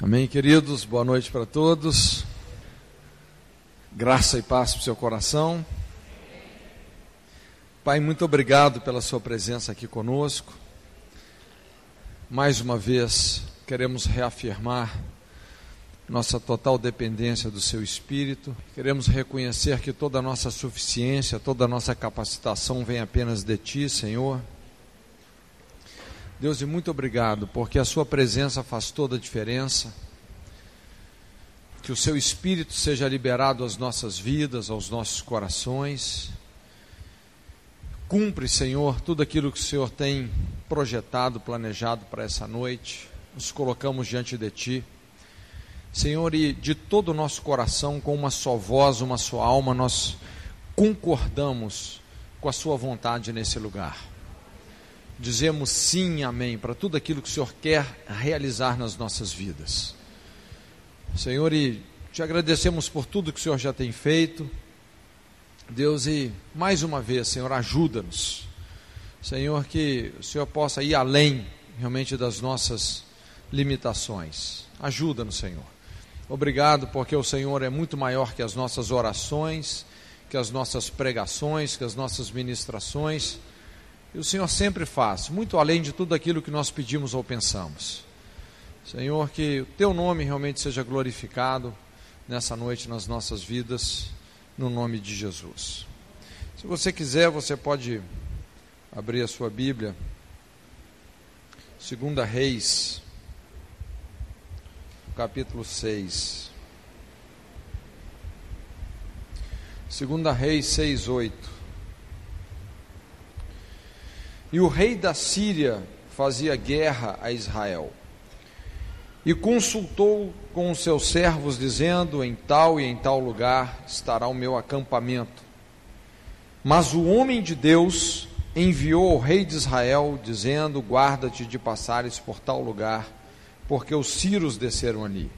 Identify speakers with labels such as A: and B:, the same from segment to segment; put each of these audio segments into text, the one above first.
A: Amém, queridos. Boa noite para todos. Graça e paz para o seu coração. Pai, muito obrigado pela sua presença aqui conosco. Mais uma vez, queremos reafirmar nossa total dependência do seu espírito. Queremos reconhecer que toda a nossa suficiência, toda a nossa capacitação vem apenas de ti, Senhor. Deus, e muito obrigado, porque a Sua presença faz toda a diferença. Que o Seu Espírito seja liberado às nossas vidas, aos nossos corações. Cumpre, Senhor, tudo aquilo que o Senhor tem projetado, planejado para essa noite. Nos colocamos diante de Ti. Senhor, e de todo o nosso coração, com uma só voz, uma só alma, nós concordamos com a Sua vontade nesse lugar dizemos sim, amém, para tudo aquilo que o Senhor quer realizar nas nossas vidas. Senhor, e te agradecemos por tudo que o Senhor já tem feito. Deus, e mais uma vez, Senhor, ajuda-nos. Senhor, que o Senhor possa ir além realmente das nossas limitações. Ajuda-nos, Senhor. Obrigado, porque o Senhor é muito maior que as nossas orações, que as nossas pregações, que as nossas ministrações. O Senhor sempre faz, muito além de tudo aquilo que nós pedimos ou pensamos. Senhor, que o teu nome realmente seja glorificado nessa noite nas nossas vidas, no nome de Jesus. Se você quiser, você pode abrir a sua Bíblia. Segunda Reis, capítulo 6. Segunda Reis 6, 8. E o rei da Síria fazia guerra a Israel. E consultou com os seus servos, dizendo: Em tal e em tal lugar estará o meu acampamento. Mas o homem de Deus enviou ao rei de Israel, dizendo: Guarda-te de passares por tal lugar, porque os sírios desceram ali.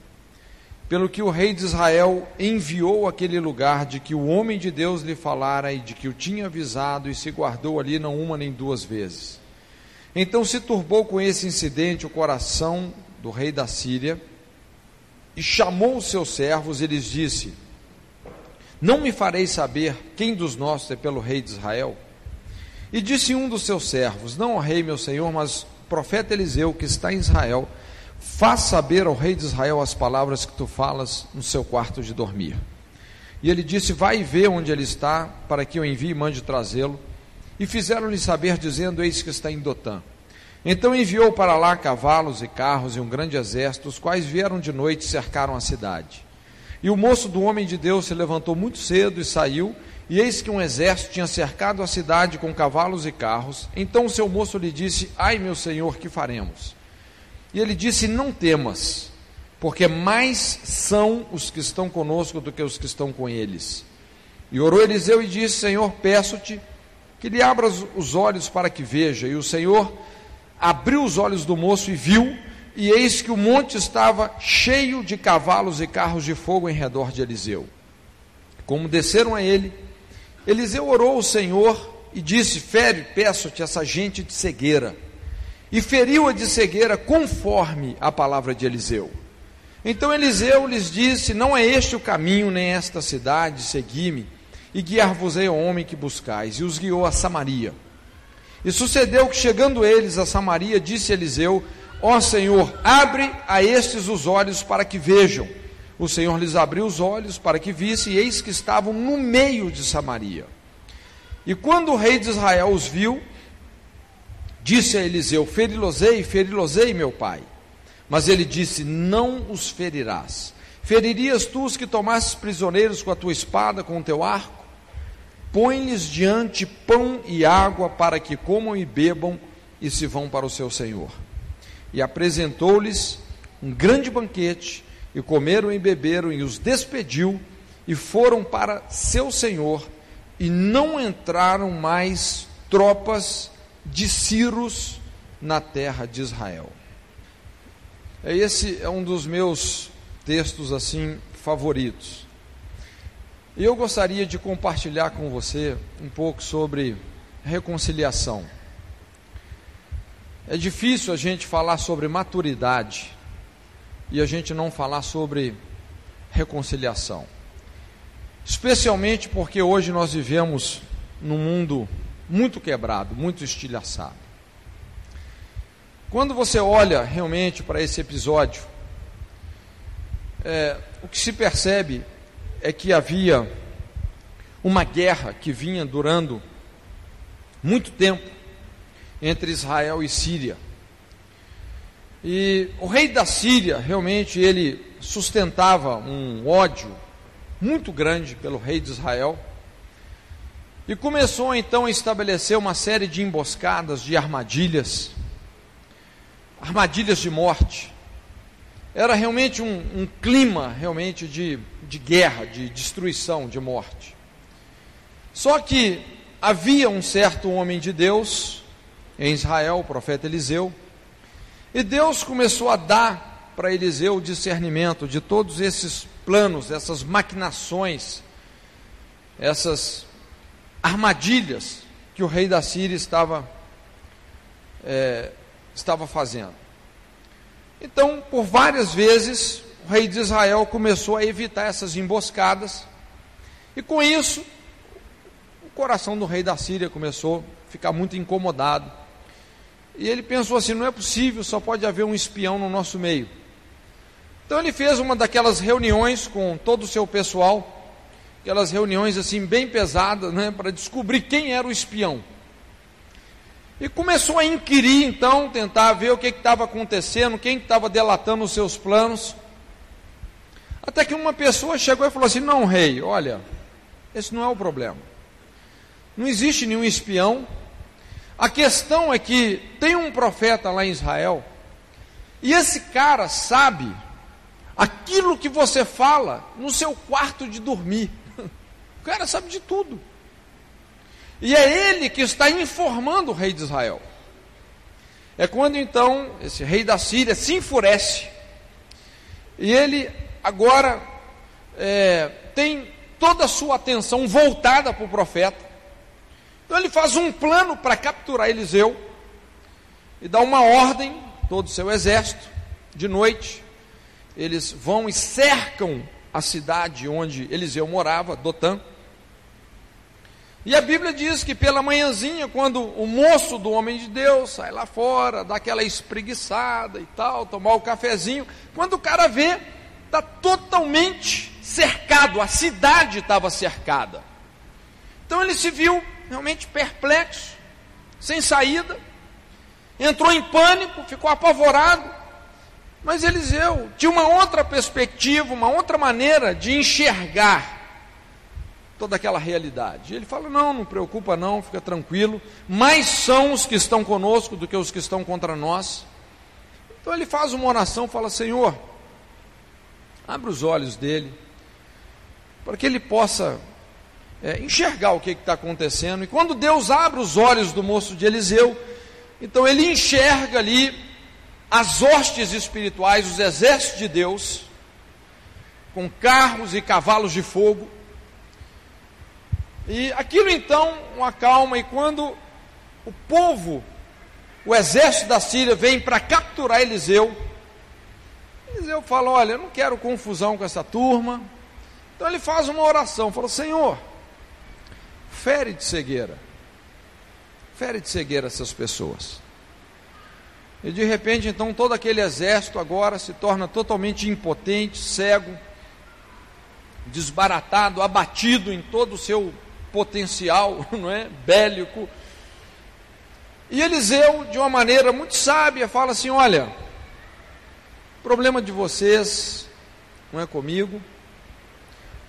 A: Pelo que o rei de Israel enviou aquele lugar de que o homem de Deus lhe falara e de que o tinha avisado e se guardou ali não uma nem duas vezes. Então se turbou com esse incidente o coração do rei da Síria e chamou os seus servos e lhes disse: Não me fareis saber quem dos nossos é pelo rei de Israel? E disse um dos seus servos: Não, rei meu senhor, mas o profeta Eliseu que está em Israel Faz saber ao rei de Israel as palavras que tu falas no seu quarto de dormir. E ele disse: Vai ver onde ele está, para que eu envie e mande trazê-lo. E fizeram-lhe saber, dizendo: Eis que está em Dotã. Então enviou para lá cavalos e carros e um grande exército, os quais vieram de noite e cercaram a cidade. E o moço do homem de Deus se levantou muito cedo e saiu, e eis que um exército tinha cercado a cidade com cavalos e carros. Então o seu moço lhe disse: Ai, meu senhor, que faremos? E ele disse: Não temas, porque mais são os que estão conosco do que os que estão com eles. E orou Eliseu e disse: Senhor, peço-te que lhe abras os olhos para que veja. E o Senhor abriu os olhos do moço e viu, e eis que o monte estava cheio de cavalos e carros de fogo em redor de Eliseu. Como desceram a ele, Eliseu orou ao Senhor e disse: Fere, peço-te essa gente de cegueira e feriu-a de cegueira conforme a palavra de Eliseu. Então Eliseu lhes disse: Não é este o caminho, nem esta cidade, segui-me, e guiar-vos-ei ao homem que buscais. E os guiou a Samaria. E sucedeu que, chegando eles a Samaria, disse Eliseu: Ó Senhor, abre a estes os olhos para que vejam. O Senhor lhes abriu os olhos para que vissem, e eis que estavam no meio de Samaria. E quando o rei de Israel os viu, Disse a Eliseu: Ferilosei, ferilosei, meu pai. Mas ele disse: Não os ferirás. Feririas tu os que tomasses prisioneiros com a tua espada, com o teu arco? Põe-lhes diante pão e água para que comam e bebam e se vão para o seu senhor. E apresentou-lhes um grande banquete, e comeram e beberam, e os despediu, e foram para seu senhor, e não entraram mais tropas de Círos na terra de Israel. Esse é um dos meus textos assim favoritos. E eu gostaria de compartilhar com você um pouco sobre reconciliação. É difícil a gente falar sobre maturidade e a gente não falar sobre reconciliação. Especialmente porque hoje nós vivemos num mundo muito quebrado, muito estilhaçado. Quando você olha realmente para esse episódio, é, o que se percebe é que havia uma guerra que vinha durando muito tempo entre Israel e Síria. E o rei da Síria, realmente, ele sustentava um ódio muito grande pelo rei de Israel. E começou então a estabelecer uma série de emboscadas, de armadilhas, armadilhas de morte. Era realmente um, um clima realmente de, de guerra, de destruição, de morte. Só que havia um certo homem de Deus em Israel, o profeta Eliseu, e Deus começou a dar para Eliseu o discernimento de todos esses planos, essas maquinações, essas armadilhas que o rei da Síria estava, é, estava fazendo. Então, por várias vezes, o rei de Israel começou a evitar essas emboscadas, e com isso, o coração do rei da Síria começou a ficar muito incomodado. E ele pensou assim: não é possível, só pode haver um espião no nosso meio. Então ele fez uma daquelas reuniões com todo o seu pessoal, aquelas reuniões assim bem pesadas, né, para descobrir quem era o espião. E começou a inquirir então, tentar ver o que estava acontecendo, quem estava delatando os seus planos. Até que uma pessoa chegou e falou assim: Não, rei, olha, esse não é o problema. Não existe nenhum espião. A questão é que tem um profeta lá em Israel, e esse cara sabe aquilo que você fala no seu quarto de dormir. O cara sabe de tudo. E é ele que está informando o rei de Israel. É quando então esse rei da Síria se enfurece. E ele agora é, tem toda a sua atenção voltada para o profeta. Então ele faz um plano para capturar Eliseu e dá uma ordem, todo o seu exército, de noite, eles vão e cercam a cidade onde Eliseu morava, Dotã. E a Bíblia diz que pela manhãzinha, quando o moço do homem de Deus sai lá fora, dá aquela espreguiçada e tal, tomar o cafezinho, quando o cara vê, está totalmente cercado, a cidade estava cercada. Então ele se viu realmente perplexo, sem saída, entrou em pânico, ficou apavorado. Mas Eliseu tinha uma outra perspectiva, uma outra maneira de enxergar toda aquela realidade. Ele fala: não, não preocupa, não, fica tranquilo. Mais são os que estão conosco do que os que estão contra nós. Então ele faz uma oração, fala: Senhor, abre os olhos dele, para que ele possa é, enxergar o que está acontecendo. E quando Deus abre os olhos do moço de Eliseu, então ele enxerga ali as hostes espirituais, os exércitos de Deus, com carros e cavalos de fogo e aquilo então o acalma, e quando o povo, o exército da Síria, vem para capturar Eliseu, Eliseu fala: Olha, eu não quero confusão com essa turma. Então ele faz uma oração: Fala, Senhor, fere de cegueira, fere de cegueira essas pessoas. E de repente, então, todo aquele exército agora se torna totalmente impotente, cego, desbaratado, abatido em todo o seu potencial, não é, bélico. E Eliseu, de uma maneira muito sábia, fala assim: olha, o problema de vocês não é comigo,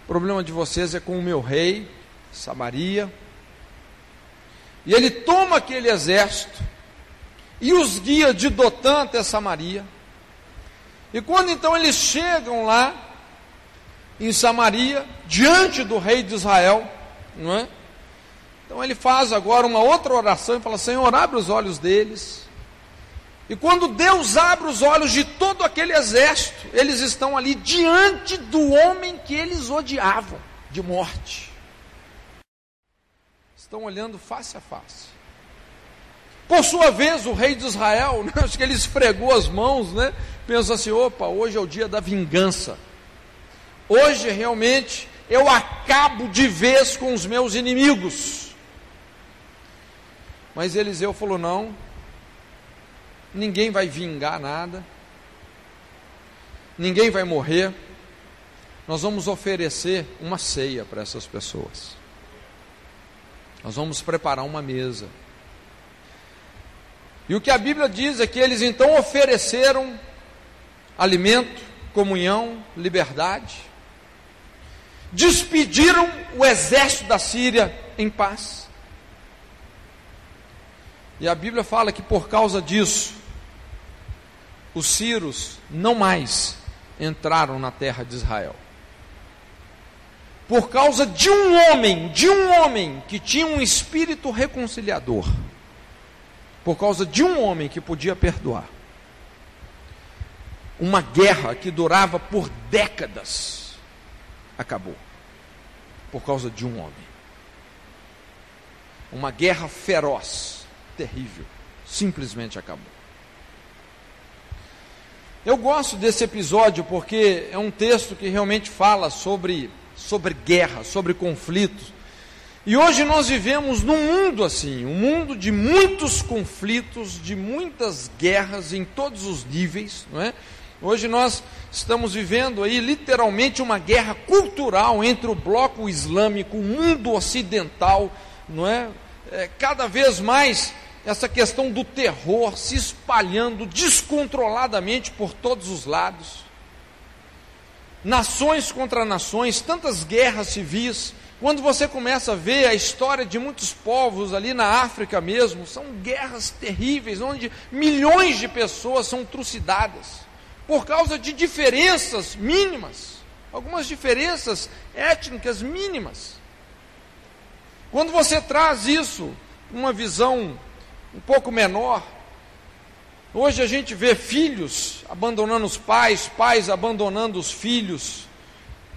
A: o problema de vocês é com o meu rei, Samaria. E ele toma aquele exército e os guia de Dotã até Samaria. E quando então eles chegam lá em Samaria, diante do rei de Israel, não é? Então ele faz agora uma outra oração e fala: Senhor, abre os olhos deles. E quando Deus abre os olhos de todo aquele exército, eles estão ali diante do homem que eles odiavam de morte. Estão olhando face a face. Por sua vez, o rei de Israel, né, acho que ele esfregou as mãos, né? Pensa assim: opa, hoje é o dia da vingança. Hoje realmente eu acabo de vez com os meus inimigos. Mas Eliseu falou: não, ninguém vai vingar nada, ninguém vai morrer. Nós vamos oferecer uma ceia para essas pessoas. Nós vamos preparar uma mesa. E o que a Bíblia diz é que eles então ofereceram alimento, comunhão, liberdade despediram o exército da Síria em paz. E a Bíblia fala que por causa disso, os sírios não mais entraram na terra de Israel. Por causa de um homem, de um homem que tinha um espírito reconciliador. Por causa de um homem que podia perdoar. Uma guerra que durava por décadas acabou por causa de um homem. Uma guerra feroz, terrível, simplesmente acabou. Eu gosto desse episódio porque é um texto que realmente fala sobre, sobre guerra, sobre conflitos. E hoje nós vivemos num mundo assim, um mundo de muitos conflitos, de muitas guerras em todos os níveis, não é? Hoje nós estamos vivendo aí literalmente uma guerra cultural entre o bloco islâmico, o mundo ocidental, não é? é cada vez mais essa questão do terror se espalhando descontroladamente por todos os lados. Nações contra nações, tantas guerras civis. Quando você começa a ver a história de muitos povos ali na África mesmo, são guerras terríveis, onde milhões de pessoas são trucidadas por causa de diferenças mínimas, algumas diferenças étnicas mínimas. Quando você traz isso, uma visão um pouco menor, hoje a gente vê filhos abandonando os pais, pais abandonando os filhos,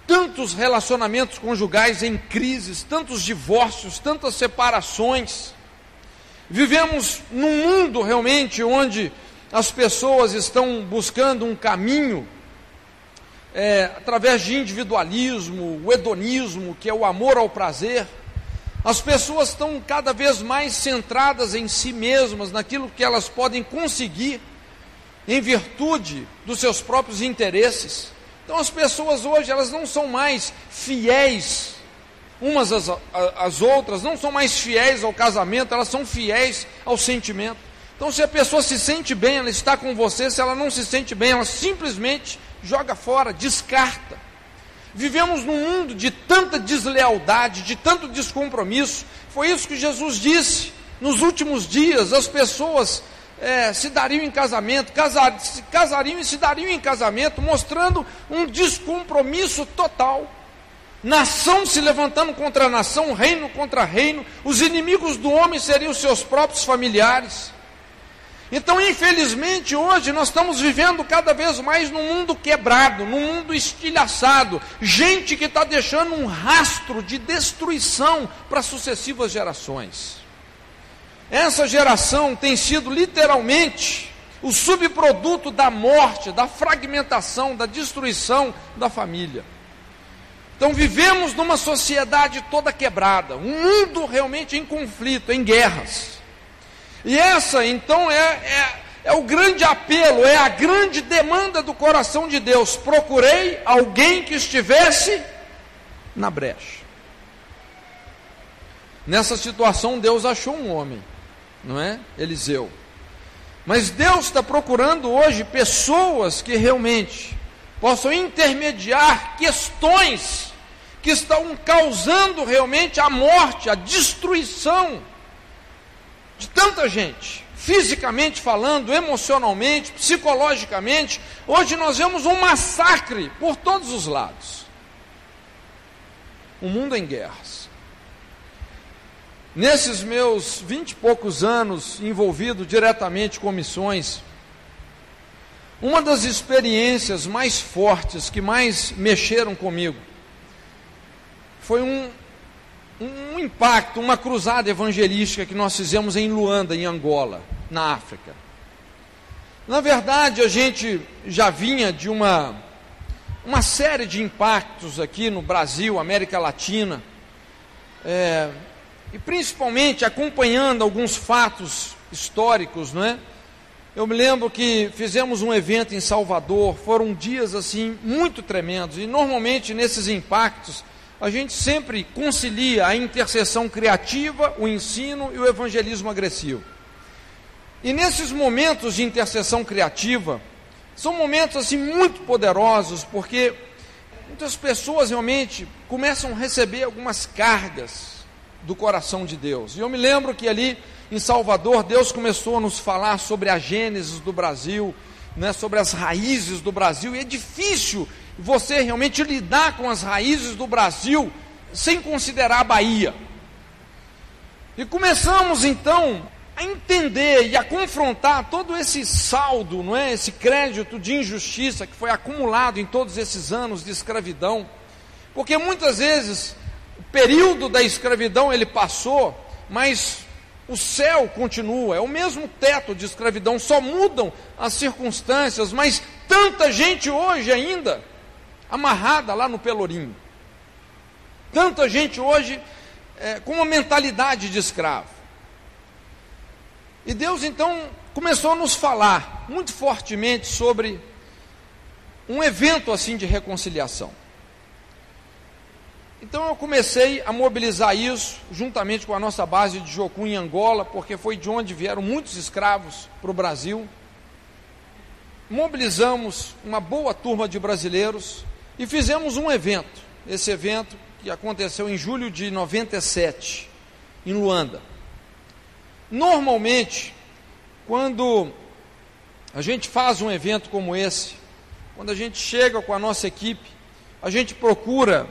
A: tantos relacionamentos conjugais em crises, tantos divórcios, tantas separações. Vivemos num mundo realmente onde as pessoas estão buscando um caminho é, através de individualismo, o hedonismo, que é o amor ao prazer. As pessoas estão cada vez mais centradas em si mesmas, naquilo que elas podem conseguir, em virtude dos seus próprios interesses. Então as pessoas hoje elas não são mais fiéis umas às, às outras, não são mais fiéis ao casamento, elas são fiéis ao sentimento. Então, se a pessoa se sente bem, ela está com você, se ela não se sente bem, ela simplesmente joga fora, descarta. Vivemos num mundo de tanta deslealdade, de tanto descompromisso. Foi isso que Jesus disse. Nos últimos dias, as pessoas é, se dariam em casamento, casar, se casariam e se dariam em casamento, mostrando um descompromisso total. Nação se levantando contra nação, reino contra reino, os inimigos do homem seriam seus próprios familiares. Então, infelizmente, hoje nós estamos vivendo cada vez mais num mundo quebrado, num mundo estilhaçado, gente que está deixando um rastro de destruição para sucessivas gerações. Essa geração tem sido literalmente o subproduto da morte, da fragmentação, da destruição da família. Então vivemos numa sociedade toda quebrada, um mundo realmente em conflito, em guerras. E essa, então, é, é, é o grande apelo, é a grande demanda do coração de Deus. Procurei alguém que estivesse na brecha. Nessa situação, Deus achou um homem, não é? Eliseu. Mas Deus está procurando hoje pessoas que realmente possam intermediar questões que estão causando realmente a morte, a destruição de tanta gente, fisicamente falando, emocionalmente, psicologicamente. Hoje nós vemos um massacre por todos os lados. O mundo em guerras. Nesses meus vinte e poucos anos envolvido diretamente com missões, uma das experiências mais fortes que mais mexeram comigo foi um, um impacto, uma cruzada evangelística que nós fizemos em Luanda, em Angola, na África. Na verdade, a gente já vinha de uma, uma série de impactos aqui no Brasil, América Latina, é, e principalmente acompanhando alguns fatos históricos, não é? Eu me lembro que fizemos um evento em Salvador, foram dias assim muito tremendos, e normalmente nesses impactos a gente sempre concilia a intercessão criativa, o ensino e o evangelismo agressivo. E nesses momentos de intercessão criativa, são momentos assim muito poderosos, porque muitas pessoas realmente começam a receber algumas cargas do coração de Deus. E eu me lembro que ali em Salvador, Deus começou a nos falar sobre a gênese do Brasil, né, sobre as raízes do Brasil, e é difícil você realmente lidar com as raízes do Brasil sem considerar a Bahia. E começamos então a entender e a confrontar todo esse saldo, não é? Esse crédito de injustiça que foi acumulado em todos esses anos de escravidão. Porque muitas vezes período da escravidão ele passou, mas o céu continua, é o mesmo teto de escravidão, só mudam as circunstâncias, mas tanta gente hoje ainda amarrada lá no Pelourinho. Tanta gente hoje é, com uma mentalidade de escravo. E Deus então começou a nos falar muito fortemente sobre um evento assim de reconciliação. Então eu comecei a mobilizar isso juntamente com a nossa base de Jocum em Angola, porque foi de onde vieram muitos escravos para o Brasil. Mobilizamos uma boa turma de brasileiros e fizemos um evento. Esse evento que aconteceu em julho de 97, em Luanda. Normalmente, quando a gente faz um evento como esse, quando a gente chega com a nossa equipe, a gente procura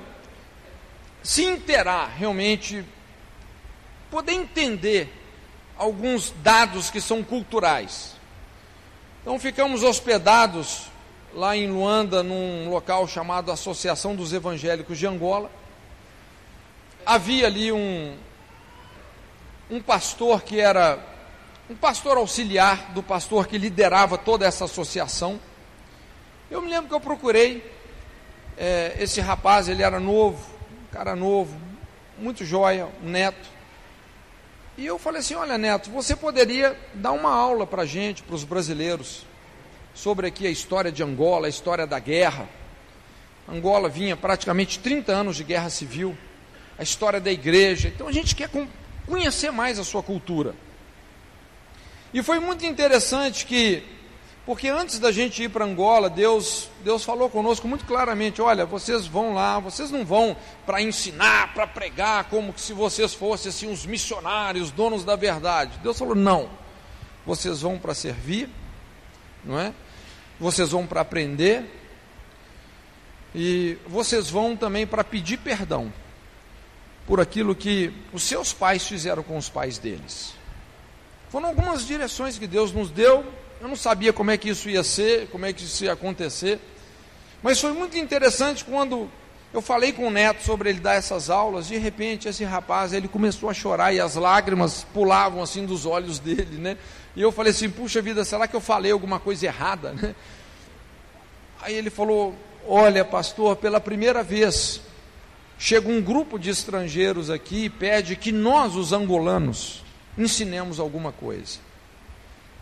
A: se interar realmente, poder entender alguns dados que são culturais. Então ficamos hospedados lá em Luanda, num local chamado Associação dos Evangélicos de Angola. Havia ali um, um pastor que era um pastor auxiliar do pastor que liderava toda essa associação. Eu me lembro que eu procurei é, esse rapaz, ele era novo, cara novo, muito joia, um neto. E eu falei assim: olha, neto, você poderia dar uma aula para a gente, para os brasileiros, sobre aqui a história de Angola, a história da guerra. Angola vinha praticamente 30 anos de guerra civil, a história da igreja. Então a gente quer conhecer mais a sua cultura. E foi muito interessante que, porque antes da gente ir para Angola, Deus, Deus falou conosco muito claramente: olha, vocês vão lá, vocês não vão para ensinar, para pregar, como se vocês fossem assim, os missionários, donos da verdade. Deus falou: não, vocês vão para servir, não é? Vocês vão para aprender, e vocês vão também para pedir perdão por aquilo que os seus pais fizeram com os pais deles. Foram algumas direções que Deus nos deu. Eu não sabia como é que isso ia ser, como é que isso ia acontecer. Mas foi muito interessante quando eu falei com o neto sobre ele dar essas aulas. De repente, esse rapaz ele começou a chorar e as lágrimas pulavam assim dos olhos dele, né? E eu falei assim: puxa vida, será que eu falei alguma coisa errada, né? Aí ele falou: Olha, pastor, pela primeira vez chega um grupo de estrangeiros aqui e pede que nós, os angolanos, ensinemos alguma coisa.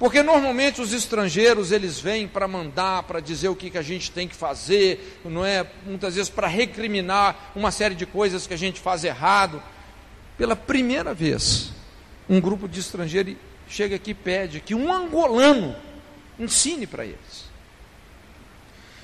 A: Porque normalmente os estrangeiros eles vêm para mandar, para dizer o que, que a gente tem que fazer, não é? Muitas vezes para recriminar uma série de coisas que a gente faz errado. Pela primeira vez, um grupo de estrangeiros chega aqui e pede que um angolano ensine para eles.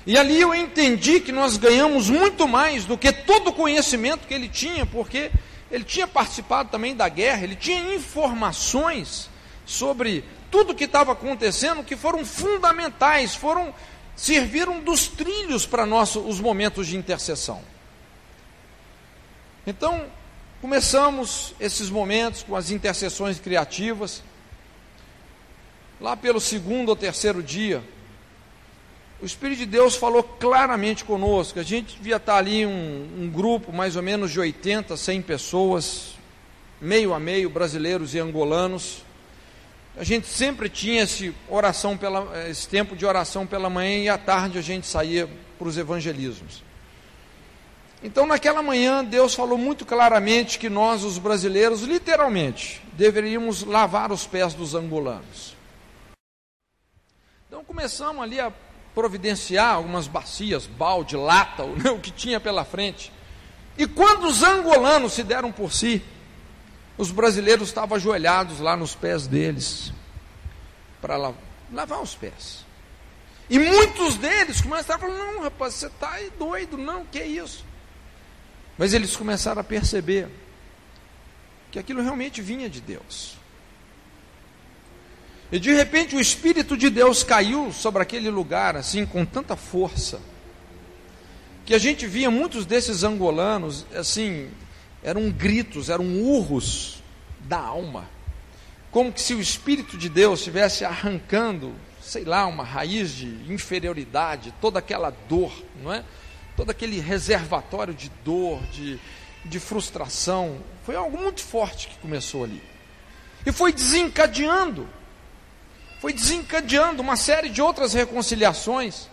A: E ali eu entendi que nós ganhamos muito mais do que todo o conhecimento que ele tinha, porque ele tinha participado também da guerra, ele tinha informações sobre tudo que estava acontecendo que foram fundamentais, foram serviram dos trilhos para nós os momentos de intercessão. Então, começamos esses momentos com as intercessões criativas. Lá pelo segundo ou terceiro dia, o Espírito de Deus falou claramente conosco. A gente devia estar ali um, um grupo mais ou menos de 80, 100 pessoas, meio a meio, brasileiros e angolanos. A gente sempre tinha esse, oração pela, esse tempo de oração pela manhã e à tarde a gente saía para os evangelismos. Então, naquela manhã, Deus falou muito claramente que nós, os brasileiros, literalmente, deveríamos lavar os pés dos angolanos. Então, começamos ali a providenciar algumas bacias, balde, lata, o que tinha pela frente. E quando os angolanos se deram por si, os brasileiros estavam ajoelhados lá nos pés deles, para lavar os pés. E muitos deles começaram a falar: não, rapaz, você está doido, não, que é isso? Mas eles começaram a perceber que aquilo realmente vinha de Deus. E de repente o Espírito de Deus caiu sobre aquele lugar, assim, com tanta força, que a gente via muitos desses angolanos, assim, eram gritos, eram urros da alma, como que se o Espírito de Deus estivesse arrancando, sei lá, uma raiz de inferioridade, toda aquela dor, não é? todo aquele reservatório de dor, de, de frustração. Foi algo muito forte que começou ali. E foi desencadeando, foi desencadeando uma série de outras reconciliações.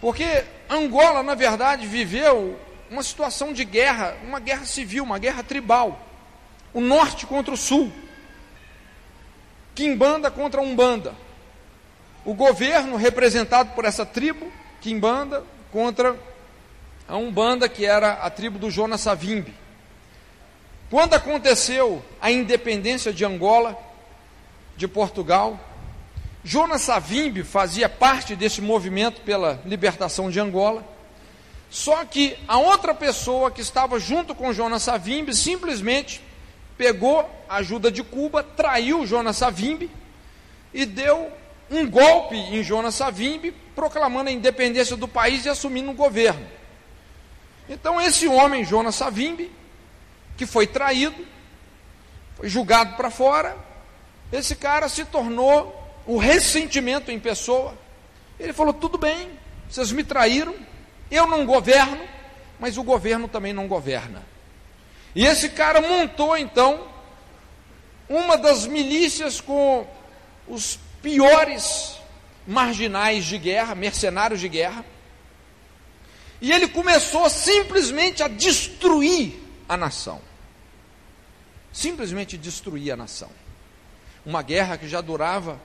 A: Porque Angola, na verdade, viveu uma situação de guerra, uma guerra civil, uma guerra tribal. O norte contra o sul. Quimbanda contra Umbanda. O governo representado por essa tribo, Quimbanda, contra a Umbanda, que era a tribo do Jonas Savimbi. Quando aconteceu a independência de Angola, de Portugal, Jonas Savimbi fazia parte desse movimento pela libertação de Angola. Só que a outra pessoa que estava junto com Jonas Savimbi simplesmente pegou a ajuda de Cuba, traiu Jonas Savimbi e deu um golpe em Jonas Savimbi, proclamando a independência do país e assumindo o governo. Então, esse homem, Jonas Savimbi, que foi traído, foi julgado para fora, esse cara se tornou o ressentimento em pessoa. Ele falou: tudo bem, vocês me traíram, eu não governo, mas o governo também não governa. E esse cara montou então uma das milícias com os piores marginais de guerra, mercenários de guerra e ele começou simplesmente a destruir a nação. Simplesmente destruir a nação. Uma guerra que já durava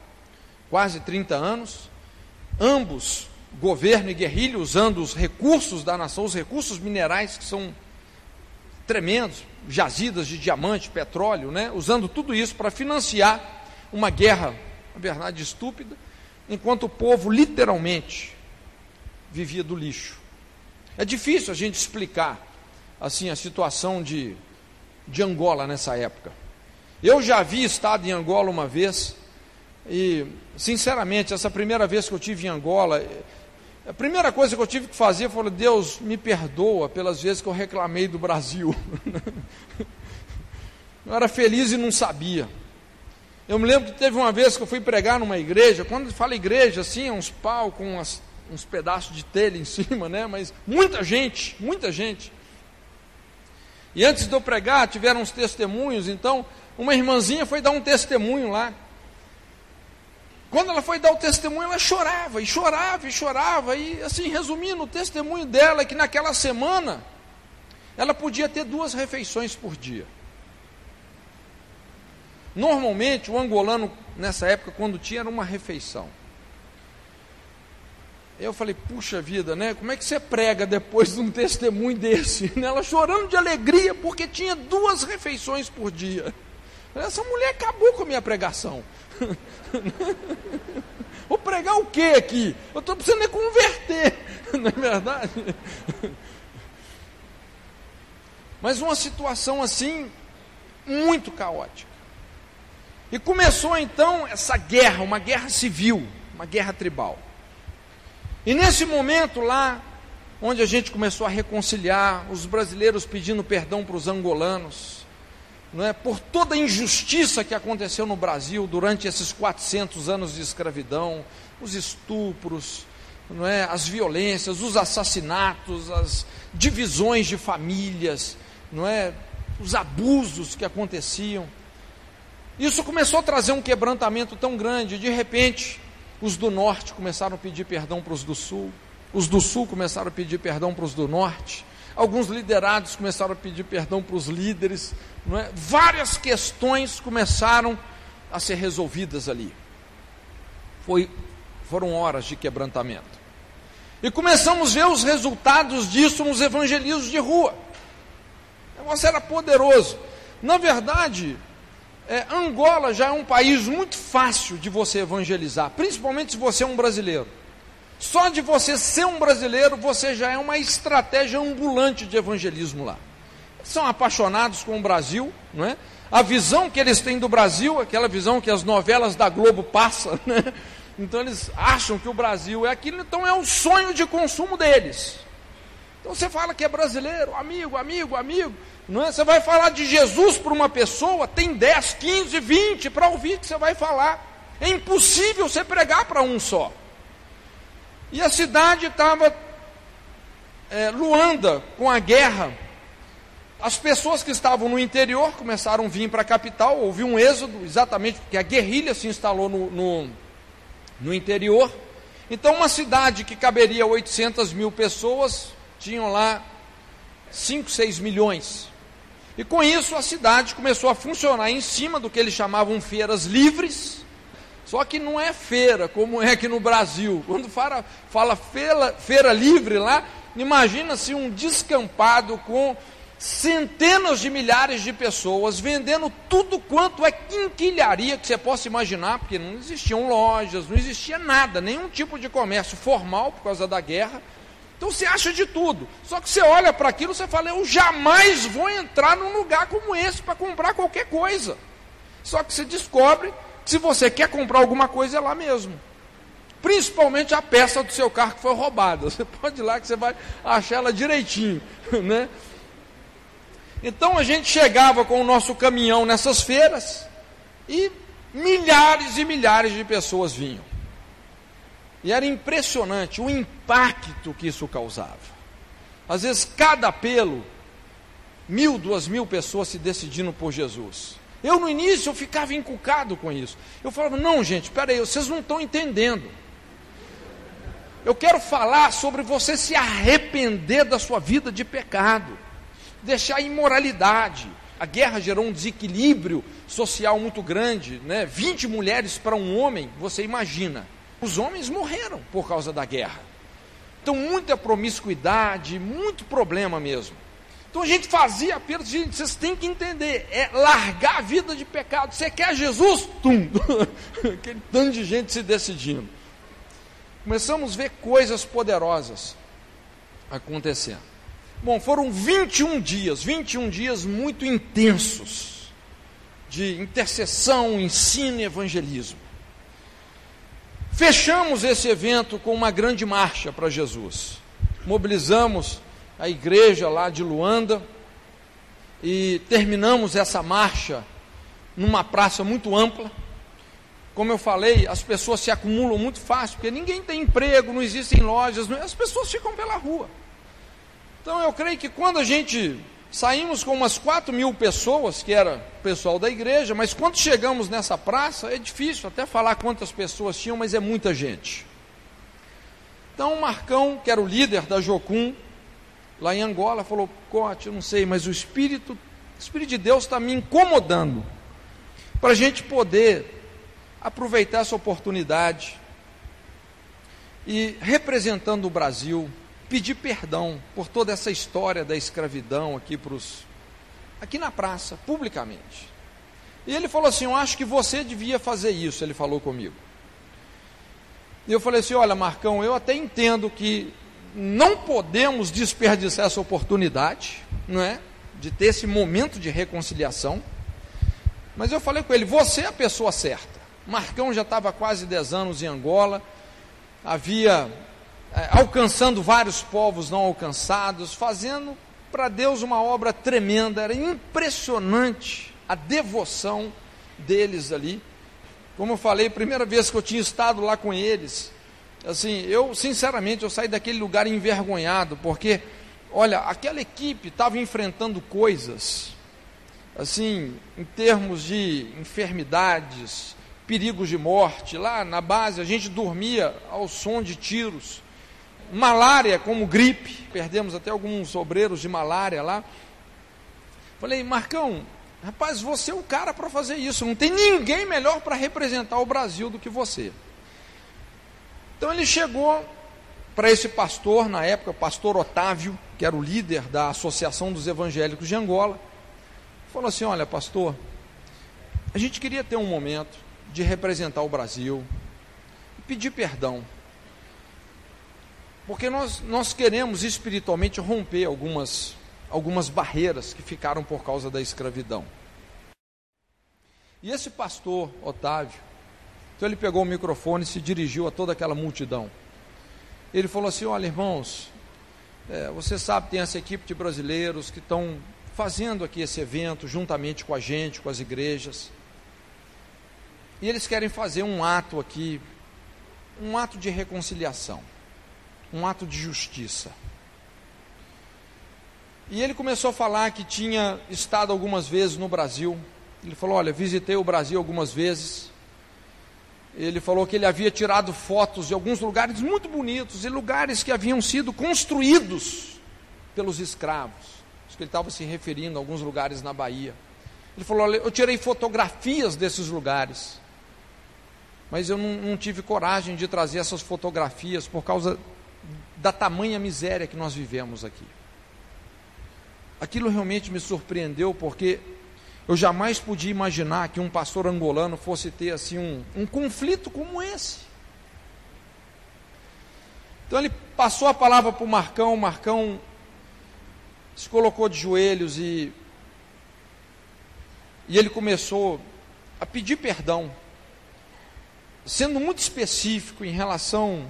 A: quase 30 anos, ambos, governo e guerrilha, usando os recursos da nação, os recursos minerais que são tremendos, jazidas de diamante, petróleo, né? usando tudo isso para financiar uma guerra, na verdade, estúpida, enquanto o povo literalmente vivia do lixo. É difícil a gente explicar assim a situação de, de Angola nessa época. Eu já havia estado em Angola uma vez e, sinceramente, essa primeira vez que eu tive em Angola, a primeira coisa que eu tive que fazer foi: Deus me perdoa pelas vezes que eu reclamei do Brasil. eu era feliz e não sabia. Eu me lembro que teve uma vez que eu fui pregar numa igreja, quando fala igreja, assim, é uns pau com umas uns pedaços de telha em cima, né? Mas muita gente, muita gente. E antes de eu pregar, tiveram uns testemunhos, então uma irmãzinha foi dar um testemunho lá. Quando ela foi dar o testemunho, ela chorava, e chorava, e chorava, e assim, resumindo, o testemunho dela é que naquela semana ela podia ter duas refeições por dia. Normalmente, o angolano, nessa época, quando tinha, era uma refeição. Eu falei, puxa vida, né? Como é que você prega depois de um testemunho desse? Ela chorando de alegria porque tinha duas refeições por dia. Essa mulher acabou com a minha pregação. Vou pregar o que aqui? Eu estou precisando me converter, não é verdade? Mas uma situação assim, muito caótica. E começou então essa guerra, uma guerra civil, uma guerra tribal. E nesse momento lá, onde a gente começou a reconciliar, os brasileiros pedindo perdão para os angolanos, não é? por toda a injustiça que aconteceu no Brasil durante esses 400 anos de escravidão, os estupros, não é, as violências, os assassinatos, as divisões de famílias, não é, os abusos que aconteciam. Isso começou a trazer um quebrantamento tão grande, de repente, os do norte começaram a pedir perdão para os do sul, os do sul começaram a pedir perdão para os do norte, alguns liderados começaram a pedir perdão para os líderes, é? várias questões começaram a ser resolvidas ali. Foi, foram horas de quebrantamento. E começamos a ver os resultados disso nos evangelismos de rua. O negócio era poderoso. Na verdade, é, Angola já é um país muito fácil de você evangelizar, principalmente se você é um brasileiro. Só de você ser um brasileiro, você já é uma estratégia ambulante de evangelismo lá. são apaixonados com o Brasil, não é? A visão que eles têm do Brasil, aquela visão que as novelas da Globo passam, né? Então eles acham que o Brasil é aquilo, então é o sonho de consumo deles. Então você fala que é brasileiro, amigo, amigo, amigo, não é? Você vai falar de Jesus para uma pessoa, tem 10, 15, 20 para ouvir que você vai falar. É impossível você pregar para um só. E a cidade estava é, Luanda com a guerra. As pessoas que estavam no interior começaram a vir para a capital, houve um êxodo, exatamente porque a guerrilha se instalou no, no, no interior. Então, uma cidade que caberia 800 mil pessoas, tinham lá 5, 6 milhões. E com isso a cidade começou a funcionar em cima do que eles chamavam feiras livres, só que não é feira, como é aqui no Brasil. Quando fala, fala feira, feira livre lá, imagina-se um descampado com centenas de milhares de pessoas vendendo tudo quanto é quinquilharia que você possa imaginar, porque não existiam lojas, não existia nada, nenhum tipo de comércio formal por causa da guerra. Então você acha de tudo. Só que você olha para aquilo e você fala: eu jamais vou entrar num lugar como esse para comprar qualquer coisa. Só que você descobre se você quer comprar alguma coisa, é lá mesmo. Principalmente a peça do seu carro que foi roubada. Você pode ir lá que você vai achar ela direitinho. Né? Então a gente chegava com o nosso caminhão nessas feiras e milhares e milhares de pessoas vinham. E era impressionante o impacto que isso causava. Às vezes, cada apelo, mil, duas mil pessoas se decidindo por Jesus. Eu no início eu ficava encucado com isso. Eu falava, não, gente, espera aí, vocês não estão entendendo. Eu quero falar sobre você se arrepender da sua vida de pecado, deixar a imoralidade. A guerra gerou um desequilíbrio social muito grande, né? 20 mulheres para um homem, você imagina. Os homens morreram por causa da guerra. Então, muita promiscuidade, muito problema mesmo. Então a gente fazia apelo, gente, vocês têm que entender, é largar a vida de pecado. Você quer Jesus? Tum! Aquele tanto de gente se decidindo. Começamos a ver coisas poderosas acontecendo. Bom, foram 21 dias, 21 dias muito intensos de intercessão, ensino e evangelismo. Fechamos esse evento com uma grande marcha para Jesus. Mobilizamos a igreja lá de Luanda e terminamos essa marcha numa praça muito ampla. Como eu falei, as pessoas se acumulam muito fácil, porque ninguém tem emprego, não existem lojas, não, as pessoas ficam pela rua. Então eu creio que quando a gente saímos com umas 4 mil pessoas, que era o pessoal da igreja, mas quando chegamos nessa praça, é difícil até falar quantas pessoas tinham, mas é muita gente. Então o Marcão, que era o líder da Jocum, lá em Angola, falou: Cote, eu não sei, mas o Espírito, o Espírito de Deus está me incomodando para a gente poder aproveitar essa oportunidade e, representando o Brasil, pedir perdão por toda essa história da escravidão aqui pros, aqui na praça, publicamente. E ele falou assim: Eu acho que você devia fazer isso. Ele falou comigo. E eu falei assim: Olha, Marcão, eu até entendo que não podemos desperdiçar essa oportunidade, não é? De ter esse momento de reconciliação. Mas eu falei com ele: você é a pessoa certa. Marcão já estava quase 10 anos em Angola, havia é, alcançando vários povos não alcançados, fazendo para Deus uma obra tremenda, era impressionante a devoção deles ali. Como eu falei, primeira vez que eu tinha estado lá com eles, assim, eu sinceramente eu saí daquele lugar envergonhado, porque olha, aquela equipe estava enfrentando coisas assim, em termos de enfermidades, perigos de morte. Lá na base a gente dormia ao som de tiros. Malária como gripe, perdemos até alguns obreiros de malária lá. Falei, Marcão, rapaz, você é o cara para fazer isso. Não tem ninguém melhor para representar o Brasil do que você. Então ele chegou para esse pastor, na época, pastor Otávio, que era o líder da Associação dos Evangélicos de Angola falou assim: Olha, pastor, a gente queria ter um momento de representar o Brasil e pedir perdão. Porque nós, nós queremos espiritualmente romper algumas, algumas barreiras que ficaram por causa da escravidão. E esse pastor, Otávio, então ele pegou o microfone e se dirigiu a toda aquela multidão. Ele falou assim: Olha, irmãos, é, você sabe, tem essa equipe de brasileiros que estão fazendo aqui esse evento juntamente com a gente, com as igrejas. E eles querem fazer um ato aqui, um ato de reconciliação, um ato de justiça. E ele começou a falar que tinha estado algumas vezes no Brasil. Ele falou: Olha, visitei o Brasil algumas vezes. Ele falou que ele havia tirado fotos de alguns lugares muito bonitos e lugares que haviam sido construídos pelos escravos que ele estava se referindo a alguns lugares na Bahia. Ele falou: eu tirei fotografias desses lugares, mas eu não, não tive coragem de trazer essas fotografias por causa da tamanha miséria que nós vivemos aqui. Aquilo realmente me surpreendeu porque eu jamais podia imaginar que um pastor angolano fosse ter assim um, um conflito como esse. Então ele passou a palavra para o Marcão, o Marcão se colocou de joelhos e, e ele começou a pedir perdão, sendo muito específico em relação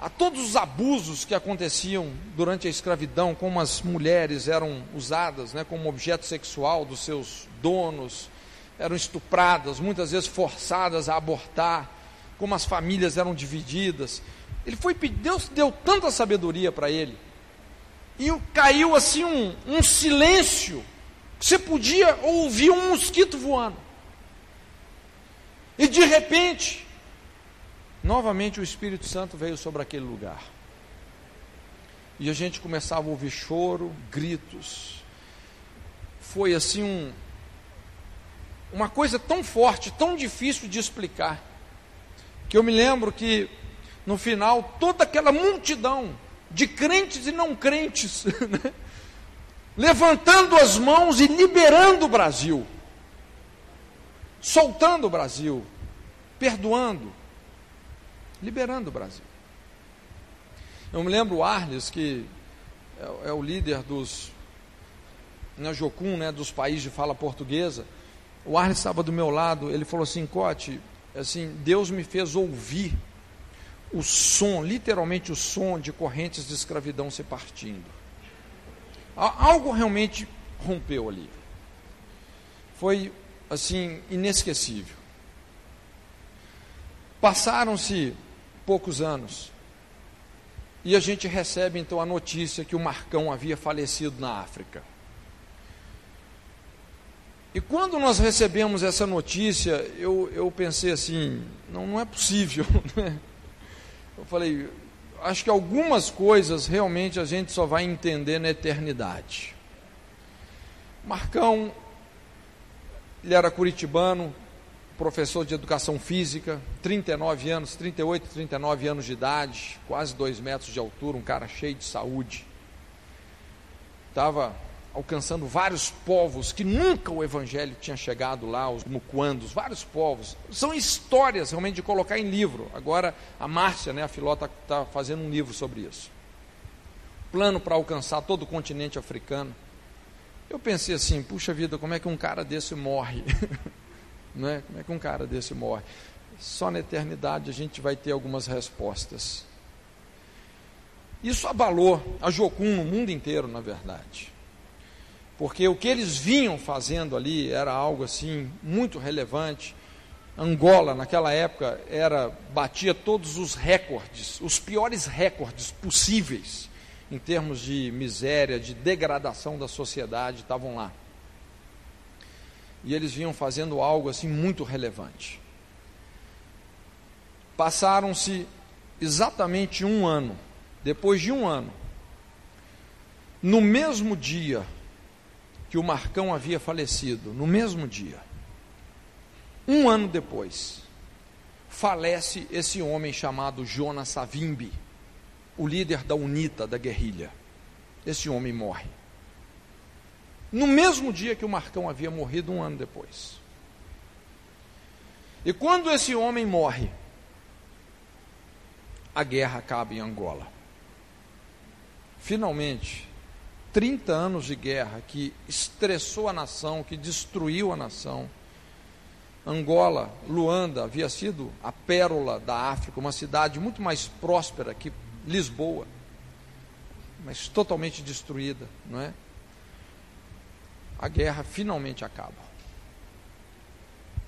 A: a todos os abusos que aconteciam durante a escravidão, como as mulheres eram usadas né, como objeto sexual dos seus donos, eram estupradas, muitas vezes forçadas a abortar, como as famílias eram divididas. Ele foi Deus deu tanta sabedoria para ele e caiu assim um, um silêncio. Você podia ouvir um mosquito voando. E de repente, novamente o Espírito Santo veio sobre aquele lugar. E a gente começava a ouvir choro, gritos. Foi assim um, uma coisa tão forte, tão difícil de explicar, que eu me lembro que no final toda aquela multidão de crentes e não crentes, né? levantando as mãos e liberando o Brasil, soltando o Brasil, perdoando, liberando o Brasil. Eu me lembro o Arles, que é, é o líder dos, na Jocum, né, dos países de fala portuguesa, o Arles estava do meu lado, ele falou assim, Cote, assim, Deus me fez ouvir o som, literalmente o som de correntes de escravidão se partindo. Algo realmente rompeu ali. Foi assim inesquecível. Passaram-se poucos anos e a gente recebe então a notícia que o Marcão havia falecido na África. E quando nós recebemos essa notícia, eu, eu pensei assim: não, não é possível. Né? eu falei, acho que algumas coisas realmente a gente só vai entender na eternidade. Marcão, ele era curitibano, professor de educação física, 39 anos, 38, 39 anos de idade, quase 2 metros de altura, um cara cheio de saúde. Estava alcançando vários povos que nunca o evangelho tinha chegado lá, os muquandos, vários povos. São histórias realmente de colocar em livro. Agora a Márcia, né, a filota, está tá fazendo um livro sobre isso. Plano para alcançar todo o continente africano. Eu pensei assim, puxa vida, como é que um cara desse morre? Não é? Como é que um cara desse morre? Só na eternidade a gente vai ter algumas respostas. Isso abalou a Jocum no mundo inteiro, na verdade porque o que eles vinham fazendo ali era algo assim muito relevante. Angola, naquela época, era batia todos os recordes, os piores recordes possíveis em termos de miséria, de degradação da sociedade, estavam lá. E eles vinham fazendo algo assim muito relevante. Passaram-se exatamente um ano. Depois de um ano, no mesmo dia que o Marcão havia falecido, no mesmo dia, um ano depois, falece esse homem chamado Jonas Savimbi, o líder da UNITA, da guerrilha. Esse homem morre. No mesmo dia que o Marcão havia morrido, um ano depois. E quando esse homem morre, a guerra acaba em Angola. Finalmente, 30 anos de guerra que estressou a nação, que destruiu a nação, Angola, Luanda, havia sido a pérola da África, uma cidade muito mais próspera que Lisboa, mas totalmente destruída, não é? A guerra finalmente acaba.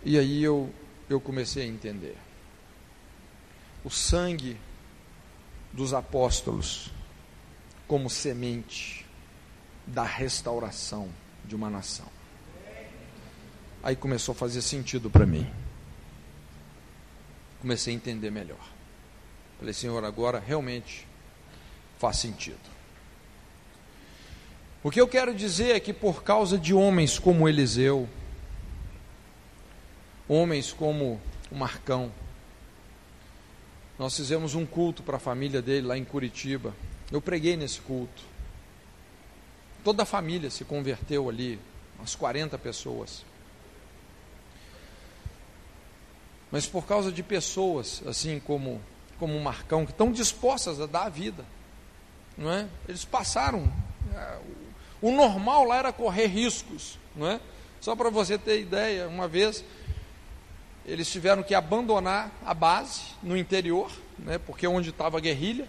A: E aí eu, eu comecei a entender. O sangue dos apóstolos como semente da restauração de uma nação. Aí começou a fazer sentido para mim. Comecei a entender melhor. Falei, Senhor, agora realmente faz sentido. O que eu quero dizer é que por causa de homens como Eliseu, homens como o Marcão, nós fizemos um culto para a família dele lá em Curitiba. Eu preguei nesse culto. Toda a família se converteu ali, umas 40 pessoas. mas por causa de pessoas, assim como, como o Marcão, que estão dispostas a dar a vida. Não é? Eles passaram. É, o normal lá era correr riscos. Não é? Só para você ter ideia, uma vez eles tiveram que abandonar a base no interior, né, porque é onde estava a guerrilha.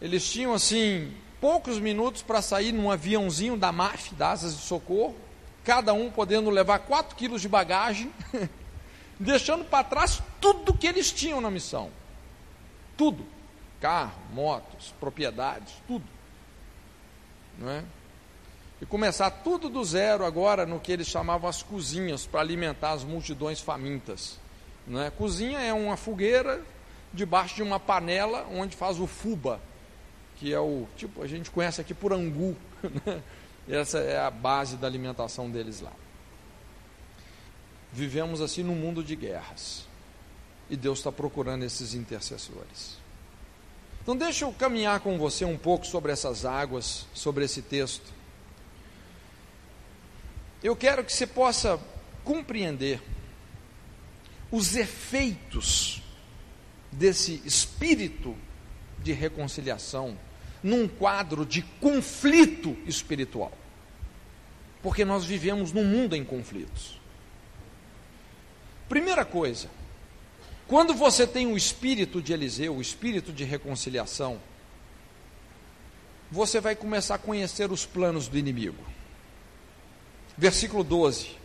A: Eles tinham assim poucos minutos para sair num aviãozinho da MAF, da Asas de Socorro, cada um podendo levar 4 quilos de bagagem deixando para trás tudo que eles tinham na missão. Tudo. Carro, motos, propriedades, tudo. Não é? E começar tudo do zero agora no que eles chamavam as cozinhas para alimentar as multidões famintas. Não é? Cozinha é uma fogueira debaixo de uma panela onde faz o fuba, que é o tipo a gente conhece aqui por angu. Né? Essa é a base da alimentação deles lá. Vivemos assim num mundo de guerras. E Deus está procurando esses intercessores. Então, deixa eu caminhar com você um pouco sobre essas águas, sobre esse texto. Eu quero que você possa compreender os efeitos desse espírito de reconciliação num quadro de conflito espiritual. Porque nós vivemos num mundo em conflitos. Primeira coisa, quando você tem o espírito de Eliseu, o espírito de reconciliação, você vai começar a conhecer os planos do inimigo. Versículo 12.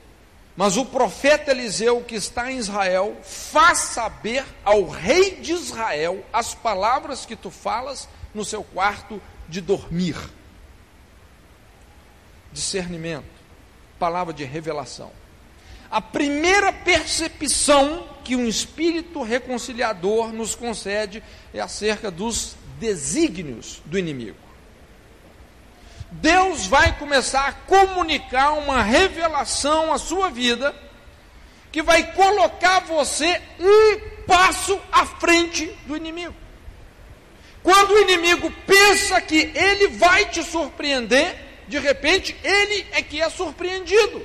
A: Mas o profeta Eliseu, que está em Israel, faz saber ao rei de Israel as palavras que tu falas no seu quarto de dormir. Discernimento, palavra de revelação. A primeira percepção que um espírito reconciliador nos concede é acerca dos desígnios do inimigo. Deus vai começar a comunicar uma revelação à sua vida que vai colocar você um passo à frente do inimigo. Quando o inimigo pensa que ele vai te surpreender, de repente ele é que é surpreendido.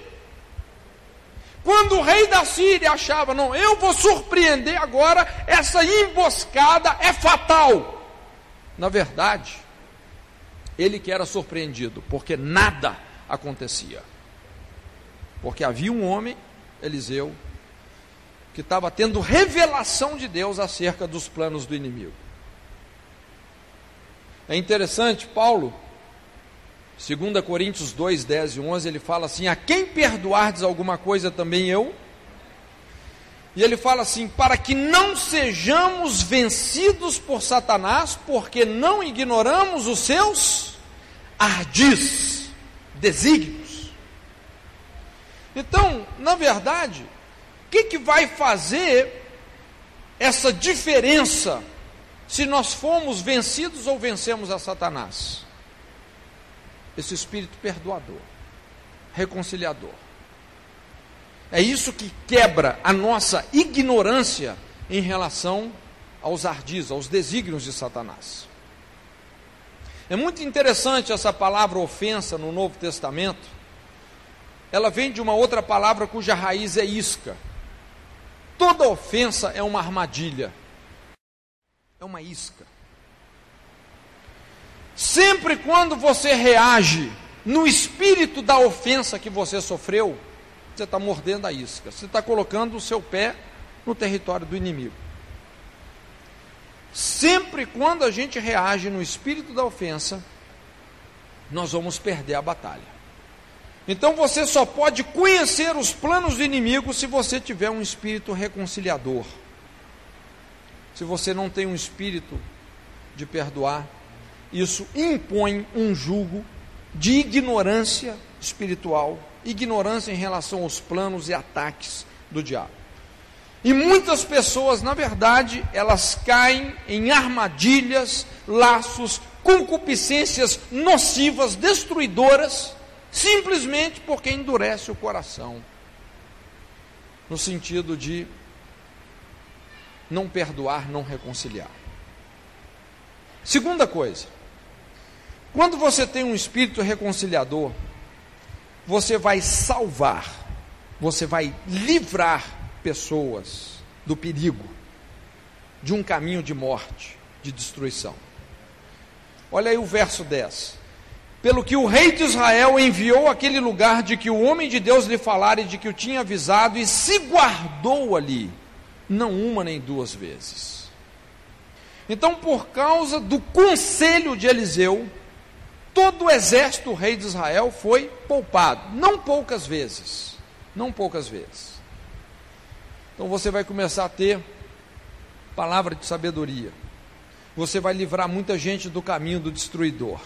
A: Quando o rei da Síria achava, não, eu vou surpreender agora, essa emboscada é fatal. Na verdade, ele que era surpreendido, porque nada acontecia. Porque havia um homem, Eliseu, que estava tendo revelação de Deus acerca dos planos do inimigo. É interessante, Paulo 2 Coríntios 2, 10 e 11, ele fala assim: A quem perdoardes alguma coisa também eu? E ele fala assim: para que não sejamos vencidos por Satanás, porque não ignoramos os seus ardis, desígnios. Então, na verdade, o que, que vai fazer essa diferença se nós fomos vencidos ou vencemos a Satanás? Esse espírito perdoador, reconciliador. É isso que quebra a nossa ignorância em relação aos ardis, aos desígnios de Satanás. É muito interessante essa palavra ofensa no Novo Testamento. Ela vem de uma outra palavra cuja raiz é isca. Toda ofensa é uma armadilha, é uma isca. Sempre quando você reage no espírito da ofensa que você sofreu, você está mordendo a isca, você está colocando o seu pé no território do inimigo. Sempre quando a gente reage no espírito da ofensa, nós vamos perder a batalha. Então você só pode conhecer os planos do inimigo se você tiver um espírito reconciliador. Se você não tem um espírito de perdoar, isso impõe um jugo de ignorância espiritual ignorância em relação aos planos e ataques do diabo. E muitas pessoas, na verdade, elas caem em armadilhas, laços, concupiscências nocivas, destruidoras, simplesmente porque endurece o coração. No sentido de não perdoar, não reconciliar. Segunda coisa, quando você tem um espírito reconciliador, você vai salvar, você vai livrar pessoas do perigo, de um caminho de morte, de destruição. Olha aí o verso 10. Pelo que o rei de Israel enviou aquele lugar de que o homem de Deus lhe falara e de que o tinha avisado, e se guardou ali, não uma nem duas vezes. Então, por causa do conselho de Eliseu, todo o exército do rei de Israel foi poupado, não poucas vezes, não poucas vezes. Então você vai começar a ter palavra de sabedoria. Você vai livrar muita gente do caminho do destruidor.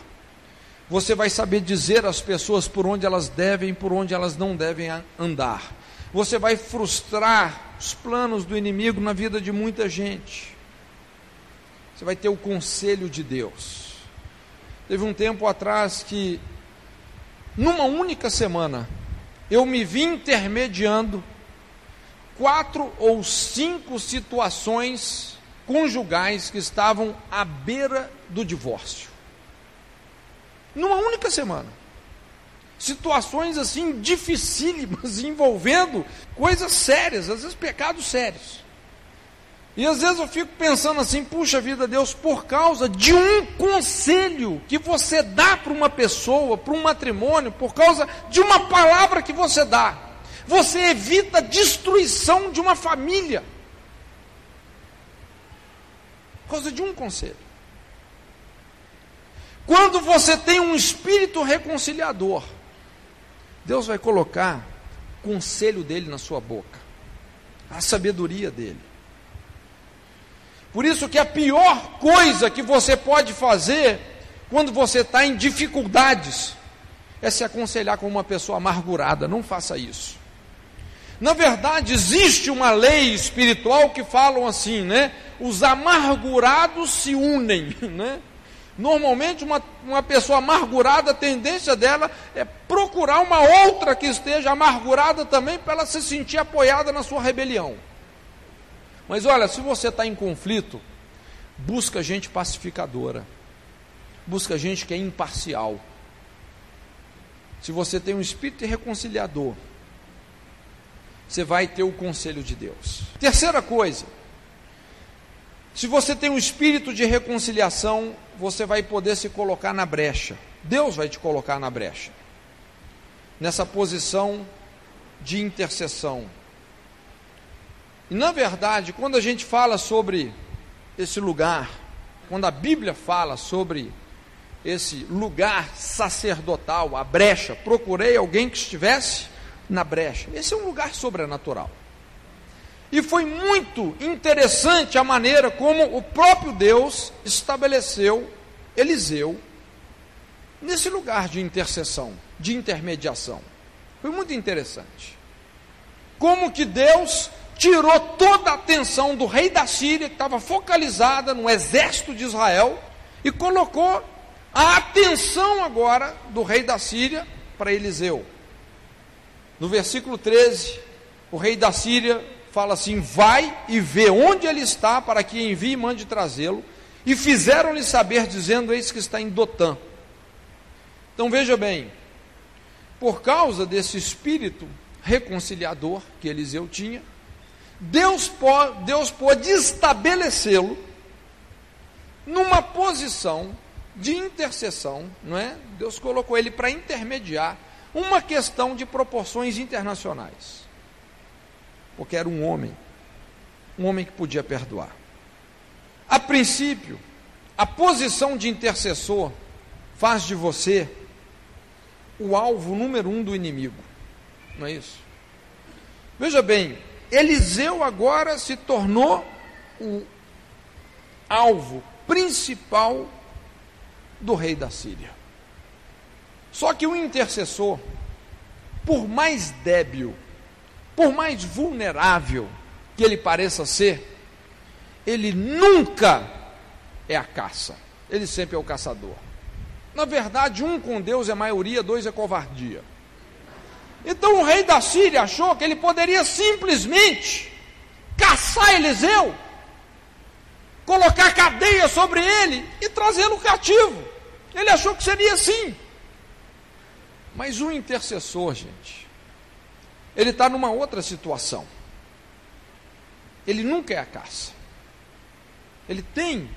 A: Você vai saber dizer às pessoas por onde elas devem e por onde elas não devem andar. Você vai frustrar os planos do inimigo na vida de muita gente. Você vai ter o conselho de Deus. Teve um tempo atrás que, numa única semana, eu me vi intermediando quatro ou cinco situações conjugais que estavam à beira do divórcio. Numa única semana. Situações assim dificílimas, envolvendo coisas sérias, às vezes pecados sérios. E às vezes eu fico pensando assim, puxa vida, Deus, por causa de um conselho que você dá para uma pessoa, para um matrimônio, por causa de uma palavra que você dá, você evita a destruição de uma família. Por causa de um conselho. Quando você tem um espírito reconciliador, Deus vai colocar o conselho dele na sua boca, a sabedoria dele. Por isso que a pior coisa que você pode fazer quando você está em dificuldades é se aconselhar com uma pessoa amargurada. Não faça isso. Na verdade, existe uma lei espiritual que falam assim, né? Os amargurados se unem, né? Normalmente, uma, uma pessoa amargurada, a tendência dela é procurar uma outra que esteja amargurada também, para ela se sentir apoiada na sua rebelião. Mas olha, se você está em conflito, busca gente pacificadora, busca gente que é imparcial. Se você tem um espírito reconciliador, você vai ter o conselho de Deus. Terceira coisa, se você tem um espírito de reconciliação, você vai poder se colocar na brecha. Deus vai te colocar na brecha. Nessa posição de intercessão, e na verdade, quando a gente fala sobre esse lugar, quando a Bíblia fala sobre esse lugar sacerdotal, a brecha, procurei alguém que estivesse na brecha. Esse é um lugar sobrenatural. E foi muito interessante a maneira como o próprio Deus estabeleceu Eliseu nesse lugar de intercessão, de intermediação. Foi muito interessante. Como que Deus tirou toda a atenção do rei da Síria, que estava focalizada no exército de Israel, e colocou a atenção agora do rei da Síria para Eliseu. No versículo 13, o rei da Síria fala assim: Vai e vê onde ele está, para que envie e mande trazê-lo. E fizeram-lhe saber, dizendo: Eis que está em Dotã. Então veja bem, por causa desse espírito reconciliador que Eliseu tinha, Deus pode, Deus pode estabelecê-lo numa posição de intercessão, não é? Deus colocou ele para intermediar uma questão de proporções internacionais. Porque era um homem, um homem que podia perdoar. A princípio, a posição de intercessor faz de você o alvo número um do inimigo, não é isso? Veja bem, Eliseu agora se tornou o alvo principal do rei da Síria. Só que o intercessor, por mais débil, por mais vulnerável que ele pareça ser, ele nunca é a caça, ele sempre é o caçador. Na verdade, um com Deus é maioria, dois é covardia. Então o rei da Síria achou que ele poderia simplesmente caçar Eliseu, colocar cadeia sobre ele e trazê-lo cativo. Ele achou que seria assim. Mas o intercessor, gente, ele está numa outra situação. Ele nunca é a caça. Ele tem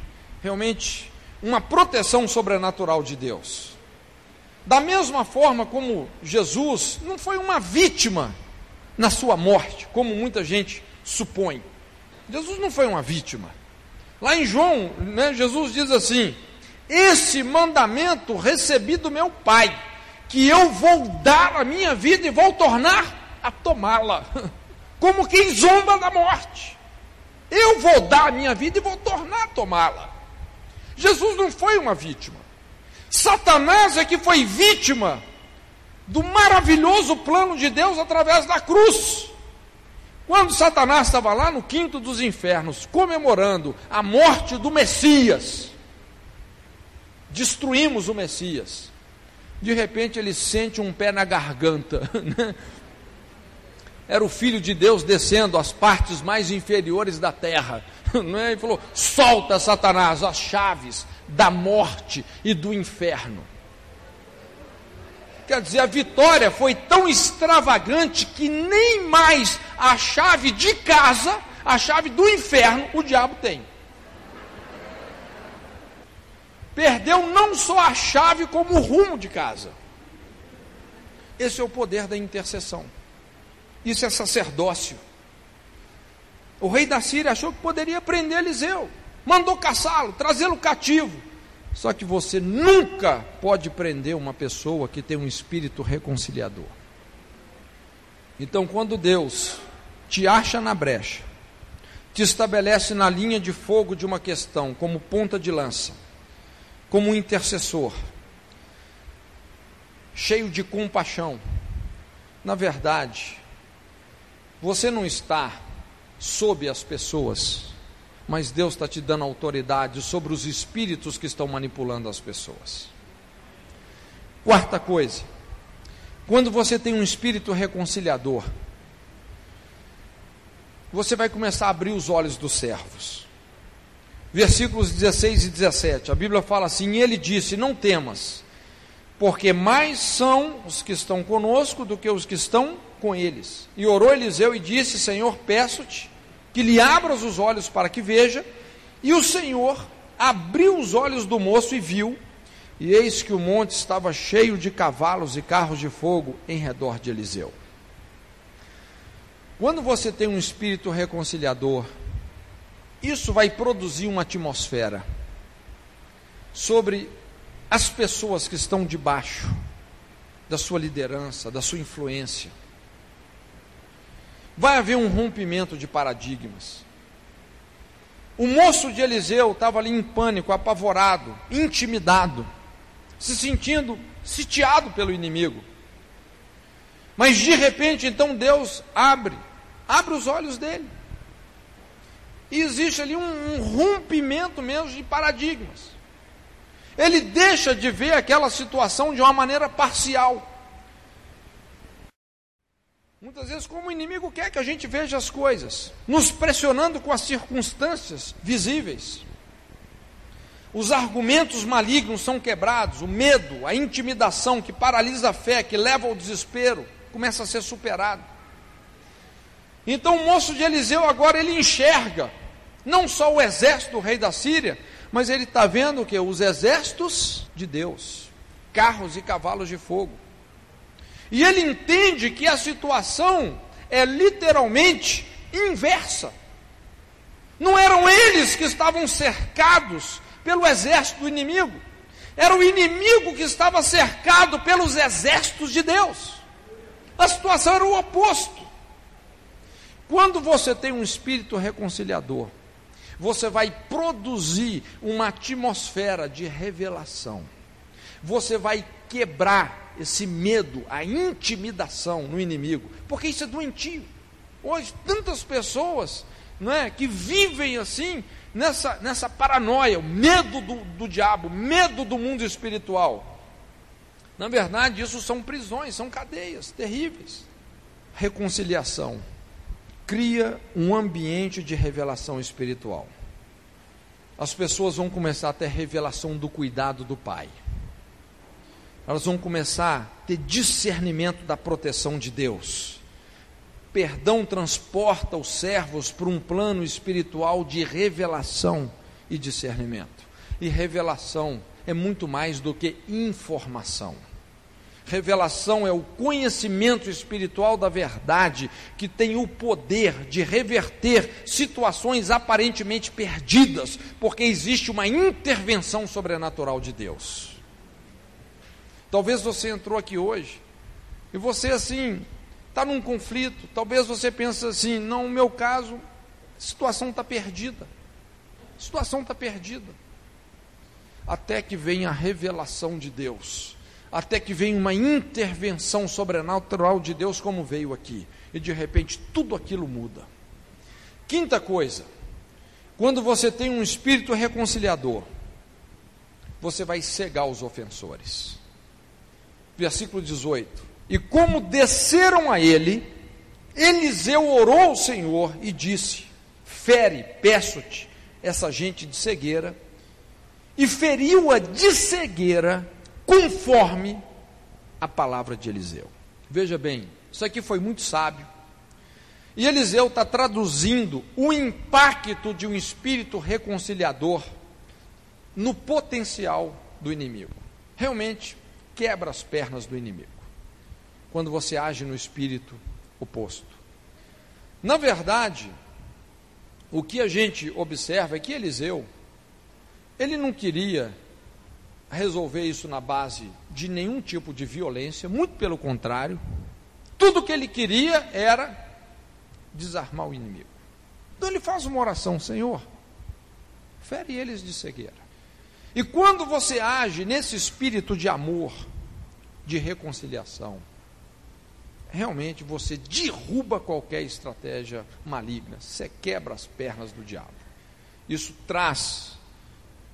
A: realmente uma proteção sobrenatural de Deus. Da mesma forma como Jesus não foi uma vítima na sua morte, como muita gente supõe. Jesus não foi uma vítima. Lá em João, né, Jesus diz assim: Esse mandamento recebi do meu Pai, que eu vou dar a minha vida e vou tornar a tomá-la, como quem zomba da morte. Eu vou dar a minha vida e vou tornar a tomá-la. Jesus não foi uma vítima. Satanás é que foi vítima do maravilhoso plano de Deus através da cruz. Quando Satanás estava lá no quinto dos infernos, comemorando a morte do Messias, destruímos o Messias. De repente ele sente um pé na garganta. Né? Era o Filho de Deus descendo às partes mais inferiores da terra. Né? E falou: solta Satanás as chaves da morte e do inferno. Quer dizer, a vitória foi tão extravagante que nem mais a chave de casa, a chave do inferno, o diabo tem. Perdeu não só a chave, como o rumo de casa. Esse é o poder da intercessão. Isso é sacerdócio. O rei da Síria achou que poderia prender Eliseu mandou caçá-lo, trazê-lo cativo. Só que você nunca pode prender uma pessoa que tem um espírito reconciliador. Então, quando Deus te acha na brecha, te estabelece na linha de fogo de uma questão, como ponta de lança, como intercessor, cheio de compaixão, na verdade, você não está sob as pessoas, mas Deus está te dando autoridade sobre os espíritos que estão manipulando as pessoas. Quarta coisa, quando você tem um espírito reconciliador, você vai começar a abrir os olhos dos servos. Versículos 16 e 17, a Bíblia fala assim: Ele disse: Não temas, porque mais são os que estão conosco do que os que estão com eles. E orou Eliseu e disse: Senhor, peço-te que lhe abras os olhos para que veja. E o Senhor abriu os olhos do moço e viu, e eis que o monte estava cheio de cavalos e carros de fogo em redor de Eliseu. Quando você tem um espírito reconciliador, isso vai produzir uma atmosfera sobre as pessoas que estão debaixo da sua liderança, da sua influência vai haver um rompimento de paradigmas. O moço de Eliseu estava ali em pânico, apavorado, intimidado, se sentindo sitiado pelo inimigo. Mas de repente, então Deus abre, abre os olhos dele. E existe ali um, um rompimento mesmo de paradigmas. Ele deixa de ver aquela situação de uma maneira parcial. Muitas vezes, como o inimigo quer que a gente veja as coisas, nos pressionando com as circunstâncias visíveis. Os argumentos malignos são quebrados, o medo, a intimidação que paralisa a fé, que leva ao desespero, começa a ser superado. Então o moço de Eliseu agora ele enxerga não só o exército do rei da Síria, mas ele está vendo que? Os exércitos de Deus, carros e cavalos de fogo. E ele entende que a situação é literalmente inversa. Não eram eles que estavam cercados pelo exército do inimigo, era o inimigo que estava cercado pelos exércitos de Deus. A situação era o oposto. Quando você tem um espírito reconciliador, você vai produzir uma atmosfera de revelação. Você vai quebrar esse medo, a intimidação no inimigo, porque isso é doentio. Hoje, tantas pessoas não é, que vivem assim, nessa, nessa paranoia, o medo do, do diabo, medo do mundo espiritual. Na verdade, isso são prisões, são cadeias terríveis. Reconciliação cria um ambiente de revelação espiritual. As pessoas vão começar a ter revelação do cuidado do Pai elas vão começar a ter discernimento da proteção de Deus. Perdão transporta os servos para um plano espiritual de revelação e discernimento. E revelação é muito mais do que informação. Revelação é o conhecimento espiritual da verdade que tem o poder de reverter situações aparentemente perdidas, porque existe uma intervenção sobrenatural de Deus. Talvez você entrou aqui hoje e você assim está num conflito. Talvez você pense assim: não, no meu caso, a situação está perdida. A situação está perdida. Até que venha a revelação de Deus, até que venha uma intervenção sobrenatural de Deus, como veio aqui, e de repente tudo aquilo muda. Quinta coisa, quando você tem um espírito reconciliador, você vai cegar os ofensores versículo 18. E como desceram a ele, Eliseu orou ao Senhor e disse: Fere, peço-te, essa gente de cegueira, e feriu-a de cegueira, conforme a palavra de Eliseu. Veja bem, isso aqui foi muito sábio. E Eliseu está traduzindo o impacto de um espírito reconciliador no potencial do inimigo. Realmente, quebra as pernas do inimigo. Quando você age no espírito oposto. Na verdade, o que a gente observa é que Eliseu, ele não queria resolver isso na base de nenhum tipo de violência, muito pelo contrário, tudo que ele queria era desarmar o inimigo. Então ele faz uma oração, Senhor, fere eles de cegueira. E quando você age nesse espírito de amor, de reconciliação, realmente você derruba qualquer estratégia maligna, você quebra as pernas do diabo. Isso traz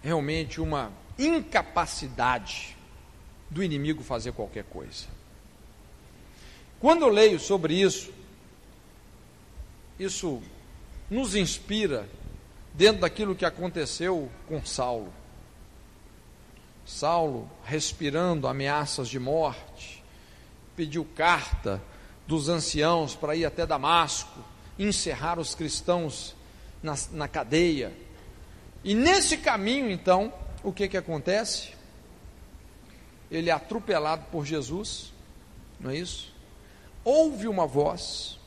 A: realmente uma incapacidade do inimigo fazer qualquer coisa. Quando eu leio sobre isso, isso nos inspira dentro daquilo que aconteceu com Saulo. Saulo, respirando ameaças de morte, pediu carta dos anciãos para ir até Damasco, encerrar os cristãos na, na cadeia. E nesse caminho, então, o que, que acontece? Ele é atropelado por Jesus, não é isso? Ouve uma voz,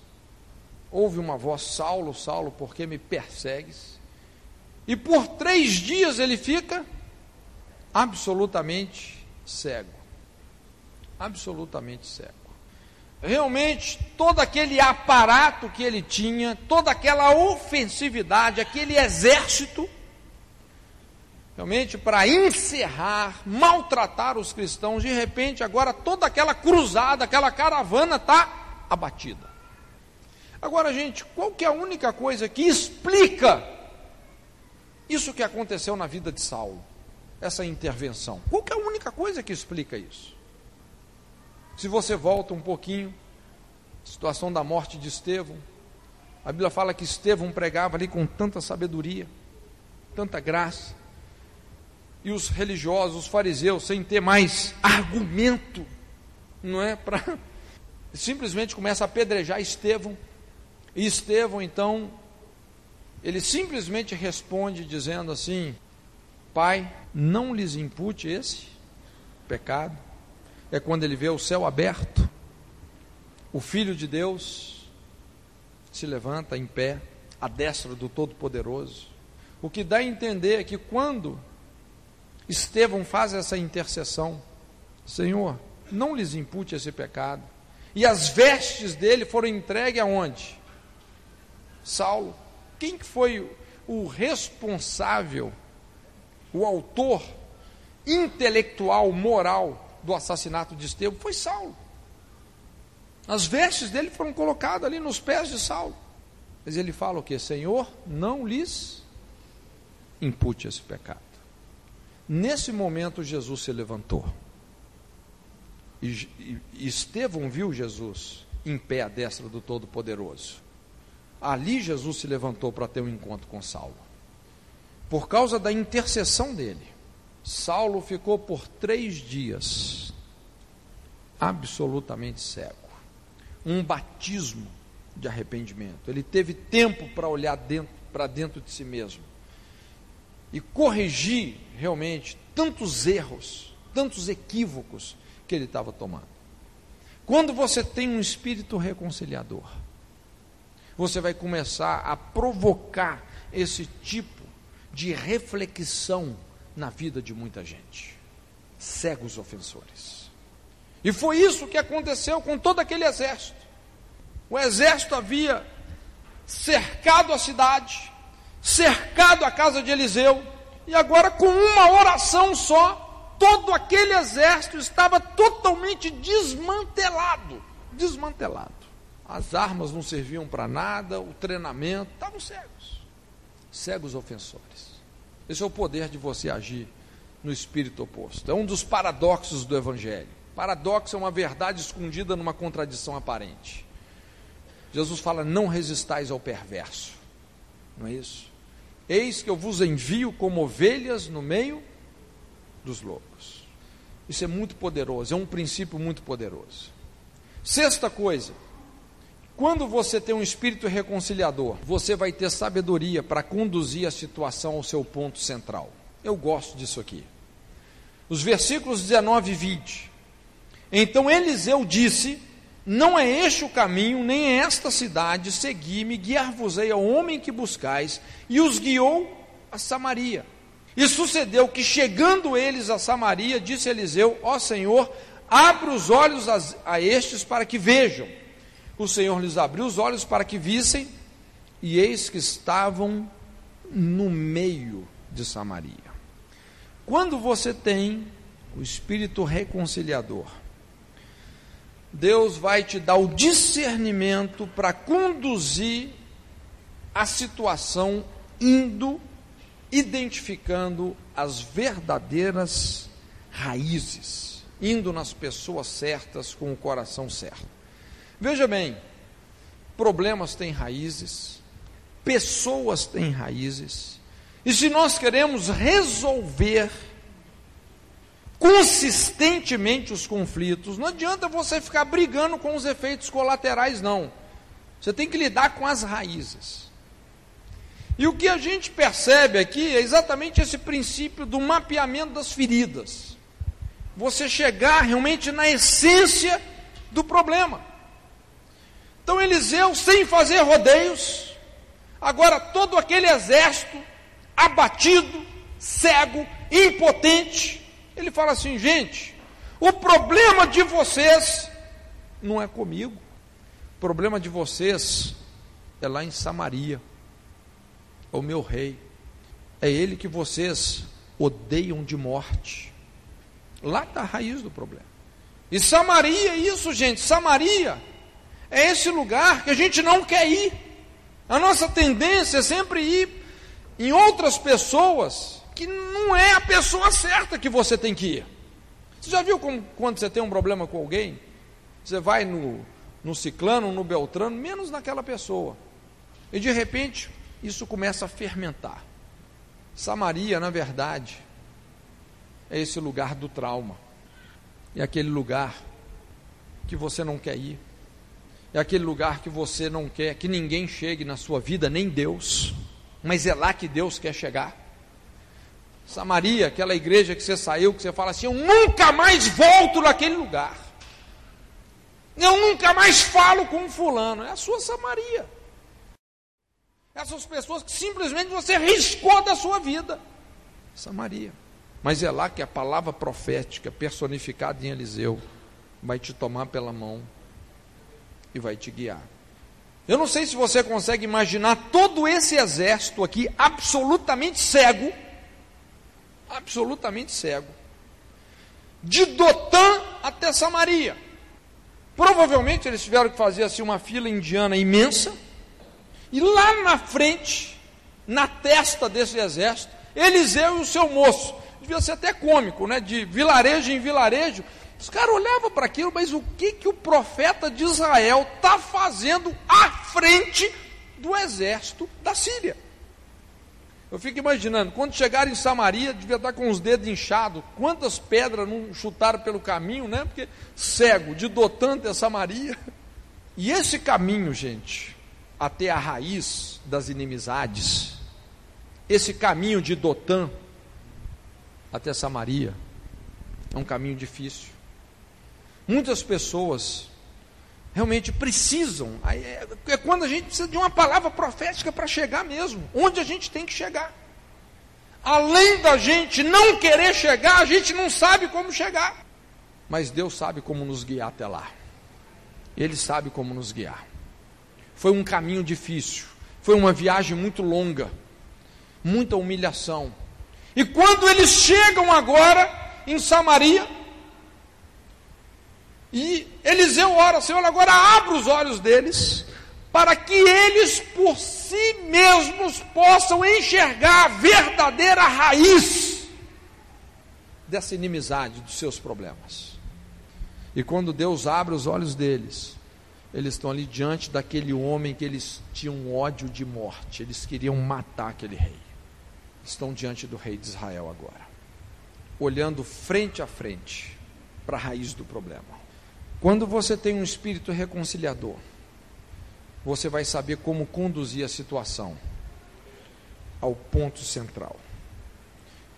A: ouve uma voz: Saulo, Saulo, por que me persegues? E por três dias ele fica absolutamente cego. Absolutamente cego. realmente todo aquele aparato que ele tinha, toda aquela ofensividade, aquele exército, realmente para encerrar, maltratar os cristãos, de repente agora toda aquela cruzada, aquela caravana está abatida. Agora, gente, qual que é a única coisa que explica isso que aconteceu na vida de Saulo? Essa intervenção. Qual é a única coisa que explica isso? Se você volta um pouquinho, situação da morte de Estevão, a Bíblia fala que Estevão pregava ali com tanta sabedoria, tanta graça, e os religiosos, os fariseus, sem ter mais argumento, não é? Para simplesmente começa a apedrejar Estevão, e Estevão então, ele simplesmente responde dizendo assim: Pai, não lhes impute esse pecado, é quando ele vê o céu aberto, o Filho de Deus se levanta em pé, à destra do Todo-Poderoso. O que dá a entender é que quando Estevão faz essa intercessão, Senhor, não lhes impute esse pecado. E as vestes dele foram entregues aonde? Saulo. Quem foi o responsável, o autor intelectual, moral do assassinato de Estevão foi Saulo. As vestes dele foram colocadas ali nos pés de Saulo. Mas ele fala o que? Senhor, não lhes impute esse pecado. Nesse momento, Jesus se levantou. E, Estevão viu Jesus em pé à destra do Todo-Poderoso. Ali Jesus se levantou para ter um encontro com Saulo. Por causa da intercessão dele. Saulo ficou por três dias absolutamente cego. Um batismo de arrependimento. Ele teve tempo para olhar para dentro de si mesmo e corrigir realmente tantos erros, tantos equívocos que ele estava tomando. Quando você tem um espírito reconciliador, você vai começar a provocar esse tipo de reflexão na vida de muita gente. Cegos ofensores. E foi isso que aconteceu com todo aquele exército. O exército havia cercado a cidade, cercado a casa de Eliseu, e agora com uma oração só, todo aquele exército estava totalmente desmantelado. Desmantelado. As armas não serviam para nada, o treinamento, estavam cegos. Cegos ofensores. Esse é o poder de você agir no espírito oposto. É um dos paradoxos do Evangelho. Paradoxo é uma verdade escondida numa contradição aparente. Jesus fala: não resistais ao perverso. Não é isso? Eis que eu vos envio como ovelhas no meio dos lobos. Isso é muito poderoso, é um princípio muito poderoso. Sexta coisa, quando você tem um espírito reconciliador, você vai ter sabedoria para conduzir a situação ao seu ponto central. Eu gosto disso aqui. Os versículos 19 e 20. Então Eliseu disse: Não é este o caminho, nem é esta cidade, segui-me, guiar-vos-ei ao homem que buscais, e os guiou a Samaria. E sucedeu que, chegando eles a Samaria, disse Eliseu: Ó Senhor, abre os olhos a, a estes para que vejam o Senhor lhes abriu os olhos para que vissem, e eis que estavam no meio de Samaria. Quando você tem o espírito reconciliador, Deus vai te dar o discernimento para conduzir a situação indo identificando as verdadeiras raízes, indo nas pessoas certas com o coração certo. Veja bem, problemas têm raízes, pessoas têm raízes, e se nós queremos resolver consistentemente os conflitos, não adianta você ficar brigando com os efeitos colaterais, não. Você tem que lidar com as raízes. E o que a gente percebe aqui é exatamente esse princípio do mapeamento das feridas. Você chegar realmente na essência do problema. Então Eliseu, sem fazer rodeios, agora todo aquele exército abatido, cego, impotente, ele fala assim: gente, o problema de vocês não é comigo. O problema de vocês é lá em Samaria. É o meu rei. É ele que vocês odeiam de morte. Lá está a raiz do problema. E Samaria isso, gente. Samaria é esse lugar que a gente não quer ir. A nossa tendência é sempre ir em outras pessoas que não é a pessoa certa que você tem que ir. Você já viu como, quando você tem um problema com alguém? Você vai no, no ciclano, no beltrano, menos naquela pessoa. E de repente, isso começa a fermentar. Samaria, na verdade, é esse lugar do trauma. É aquele lugar que você não quer ir. É aquele lugar que você não quer que ninguém chegue na sua vida, nem Deus. Mas é lá que Deus quer chegar. Samaria, aquela igreja que você saiu, que você fala assim: Eu nunca mais volto naquele lugar. Eu nunca mais falo com um fulano. É a sua Samaria. Essas pessoas que simplesmente você riscou da sua vida. Samaria. Mas é lá que a palavra profética, personificada em Eliseu, vai te tomar pela mão e vai te guiar. Eu não sei se você consegue imaginar todo esse exército aqui absolutamente cego, absolutamente cego, de Dotã até Samaria. Provavelmente eles tiveram que fazer assim uma fila indiana imensa, e lá na frente, na testa desse exército, Eliseu e o seu moço, devia ser até cômico, né? De vilarejo em vilarejo, os caras olhavam para aquilo, mas o que, que o profeta de Israel está fazendo à frente do exército da Síria? Eu fico imaginando, quando chegaram em Samaria, devia estar com os dedos inchados, quantas pedras não chutaram pelo caminho, né? Porque cego, de Dotã até Samaria. E esse caminho, gente, até a raiz das inimizades, esse caminho de Dotã até Samaria, é um caminho difícil. Muitas pessoas realmente precisam. É, é quando a gente precisa de uma palavra profética para chegar mesmo, onde a gente tem que chegar. Além da gente não querer chegar, a gente não sabe como chegar. Mas Deus sabe como nos guiar até lá. Ele sabe como nos guiar. Foi um caminho difícil, foi uma viagem muito longa, muita humilhação. E quando eles chegam agora em Samaria, e Eliseu ora, Senhor, agora abra os olhos deles, para que eles por si mesmos possam enxergar a verdadeira raiz dessa inimizade, dos seus problemas. E quando Deus abre os olhos deles, eles estão ali diante daquele homem que eles tinham ódio de morte, eles queriam matar aquele rei. Estão diante do rei de Israel agora, olhando frente a frente para a raiz do problema. Quando você tem um espírito reconciliador, você vai saber como conduzir a situação ao ponto central.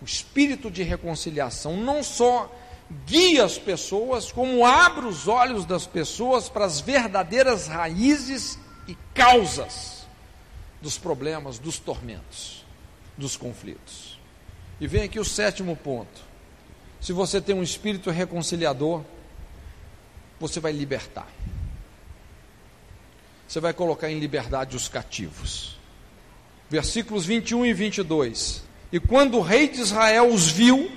A: O espírito de reconciliação não só guia as pessoas, como abre os olhos das pessoas para as verdadeiras raízes e causas dos problemas, dos tormentos, dos conflitos. E vem aqui o sétimo ponto. Se você tem um espírito reconciliador, você vai libertar. Você vai colocar em liberdade os cativos. Versículos 21 e 22. E quando o rei de Israel os viu,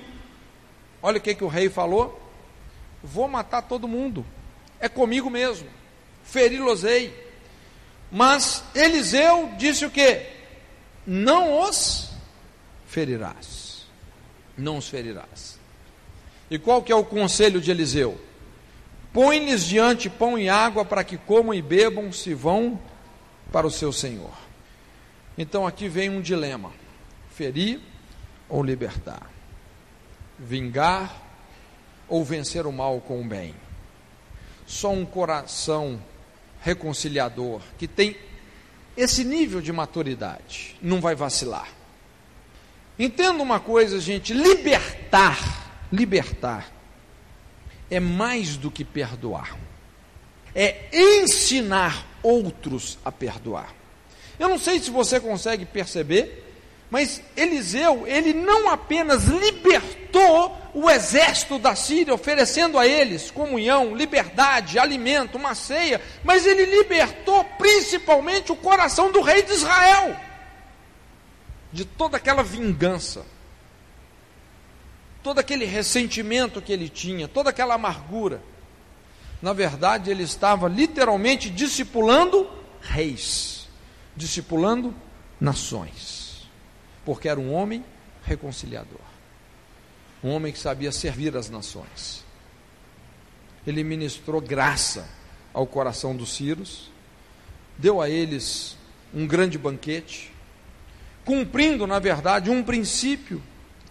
A: olha o que, que o rei falou: Vou matar todo mundo, é comigo mesmo, feri-los-ei. Mas Eliseu disse o que? Não os ferirás, não os ferirás. E qual que é o conselho de Eliseu? Põe-lhes diante pão e água para que comam e bebam, se vão para o seu Senhor. Então aqui vem um dilema: ferir ou libertar, vingar ou vencer o mal com o bem. Só um coração reconciliador que tem esse nível de maturidade não vai vacilar. Entenda uma coisa, gente: libertar, libertar é mais do que perdoar, é ensinar outros a perdoar. Eu não sei se você consegue perceber, mas Eliseu, ele não apenas libertou o exército da Síria, oferecendo a eles comunhão, liberdade, alimento, uma ceia, mas ele libertou principalmente o coração do rei de Israel de toda aquela vingança, todo aquele ressentimento que ele tinha, toda aquela amargura. Na verdade, ele estava literalmente discipulando reis, discipulando nações, porque era um homem reconciliador, um homem que sabia servir as nações. Ele ministrou graça ao coração dos sírios, deu a eles um grande banquete, cumprindo, na verdade, um princípio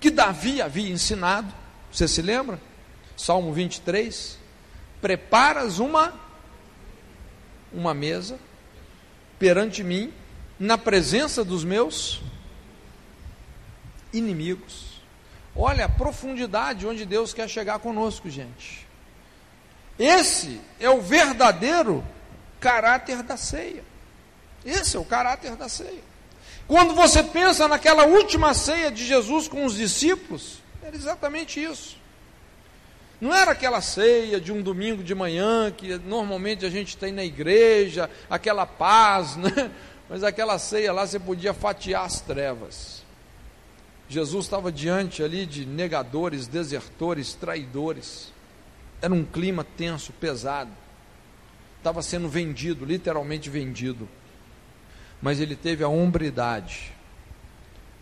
A: que Davi havia ensinado. Você se lembra? Salmo 23. Preparas uma uma mesa perante mim na presença dos meus inimigos. Olha a profundidade onde Deus quer chegar conosco, gente. Esse é o verdadeiro caráter da ceia. Esse é o caráter da ceia. Quando você pensa naquela última ceia de Jesus com os discípulos, era exatamente isso. Não era aquela ceia de um domingo de manhã que normalmente a gente tem na igreja, aquela paz, né? mas aquela ceia lá você podia fatiar as trevas. Jesus estava diante ali de negadores, desertores, traidores. Era um clima tenso, pesado. Estava sendo vendido, literalmente vendido mas ele teve a hombridade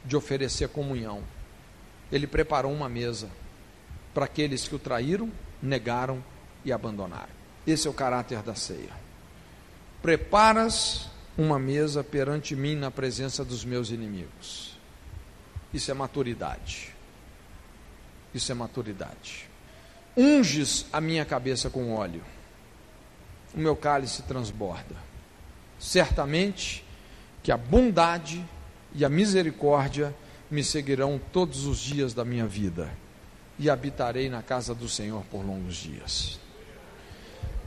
A: de oferecer comunhão. Ele preparou uma mesa para aqueles que o traíram, negaram e abandonaram. Esse é o caráter da ceia. Preparas uma mesa perante mim na presença dos meus inimigos. Isso é maturidade. Isso é maturidade. Unges a minha cabeça com óleo, o meu cálice transborda. Certamente que a bondade e a misericórdia me seguirão todos os dias da minha vida e habitarei na casa do Senhor por longos dias.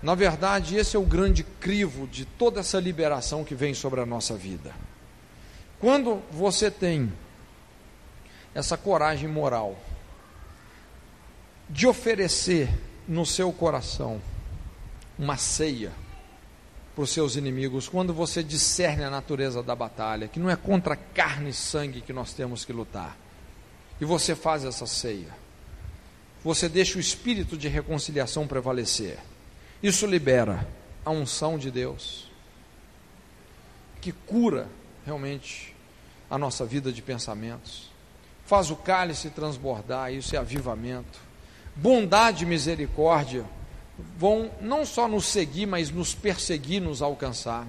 A: Na verdade, esse é o grande crivo de toda essa liberação que vem sobre a nossa vida. Quando você tem essa coragem moral de oferecer no seu coração uma ceia para os seus inimigos, quando você discerne a natureza da batalha, que não é contra carne e sangue que nós temos que lutar, e você faz essa ceia, você deixa o espírito de reconciliação prevalecer, isso libera a unção de Deus, que cura realmente a nossa vida de pensamentos, faz o cálice transbordar, isso é avivamento, bondade e misericórdia vão não só nos seguir, mas nos perseguir, nos alcançar.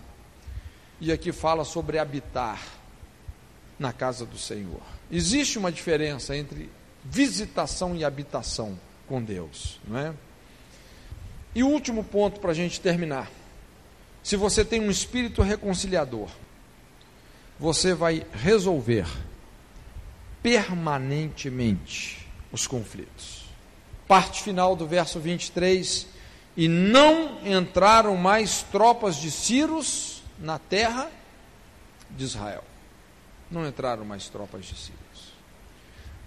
A: E aqui fala sobre habitar na casa do Senhor. Existe uma diferença entre visitação e habitação com Deus, não é? E o último ponto para a gente terminar. Se você tem um espírito reconciliador, você vai resolver permanentemente os conflitos. Parte final do verso 23 e não entraram mais tropas de Círios na terra de Israel. Não entraram mais tropas de Círios.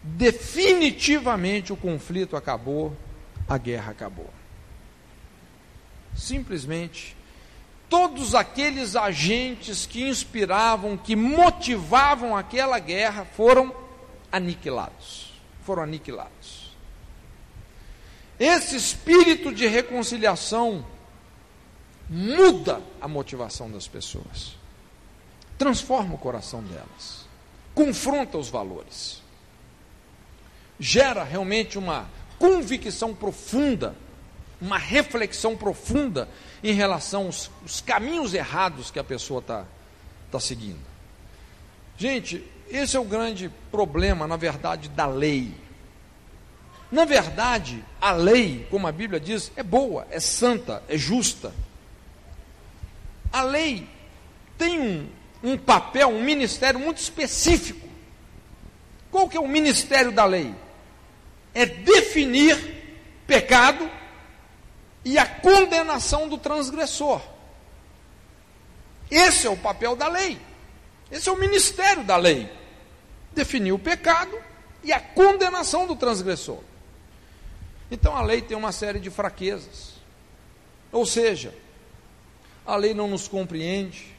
A: Definitivamente o conflito acabou, a guerra acabou. Simplesmente todos aqueles agentes que inspiravam, que motivavam aquela guerra foram aniquilados. Foram aniquilados. Esse espírito de reconciliação muda a motivação das pessoas, transforma o coração delas, confronta os valores, gera realmente uma convicção profunda, uma reflexão profunda em relação aos, aos caminhos errados que a pessoa está tá seguindo. Gente, esse é o grande problema, na verdade, da lei na verdade, a lei, como a Bíblia diz, é boa, é santa, é justa. A lei tem um, um papel, um ministério muito específico. Qual que é o ministério da lei? É definir pecado e a condenação do transgressor. Esse é o papel da lei. Esse é o ministério da lei. Definir o pecado e a condenação do transgressor. Então a lei tem uma série de fraquezas. Ou seja, a lei não nos compreende,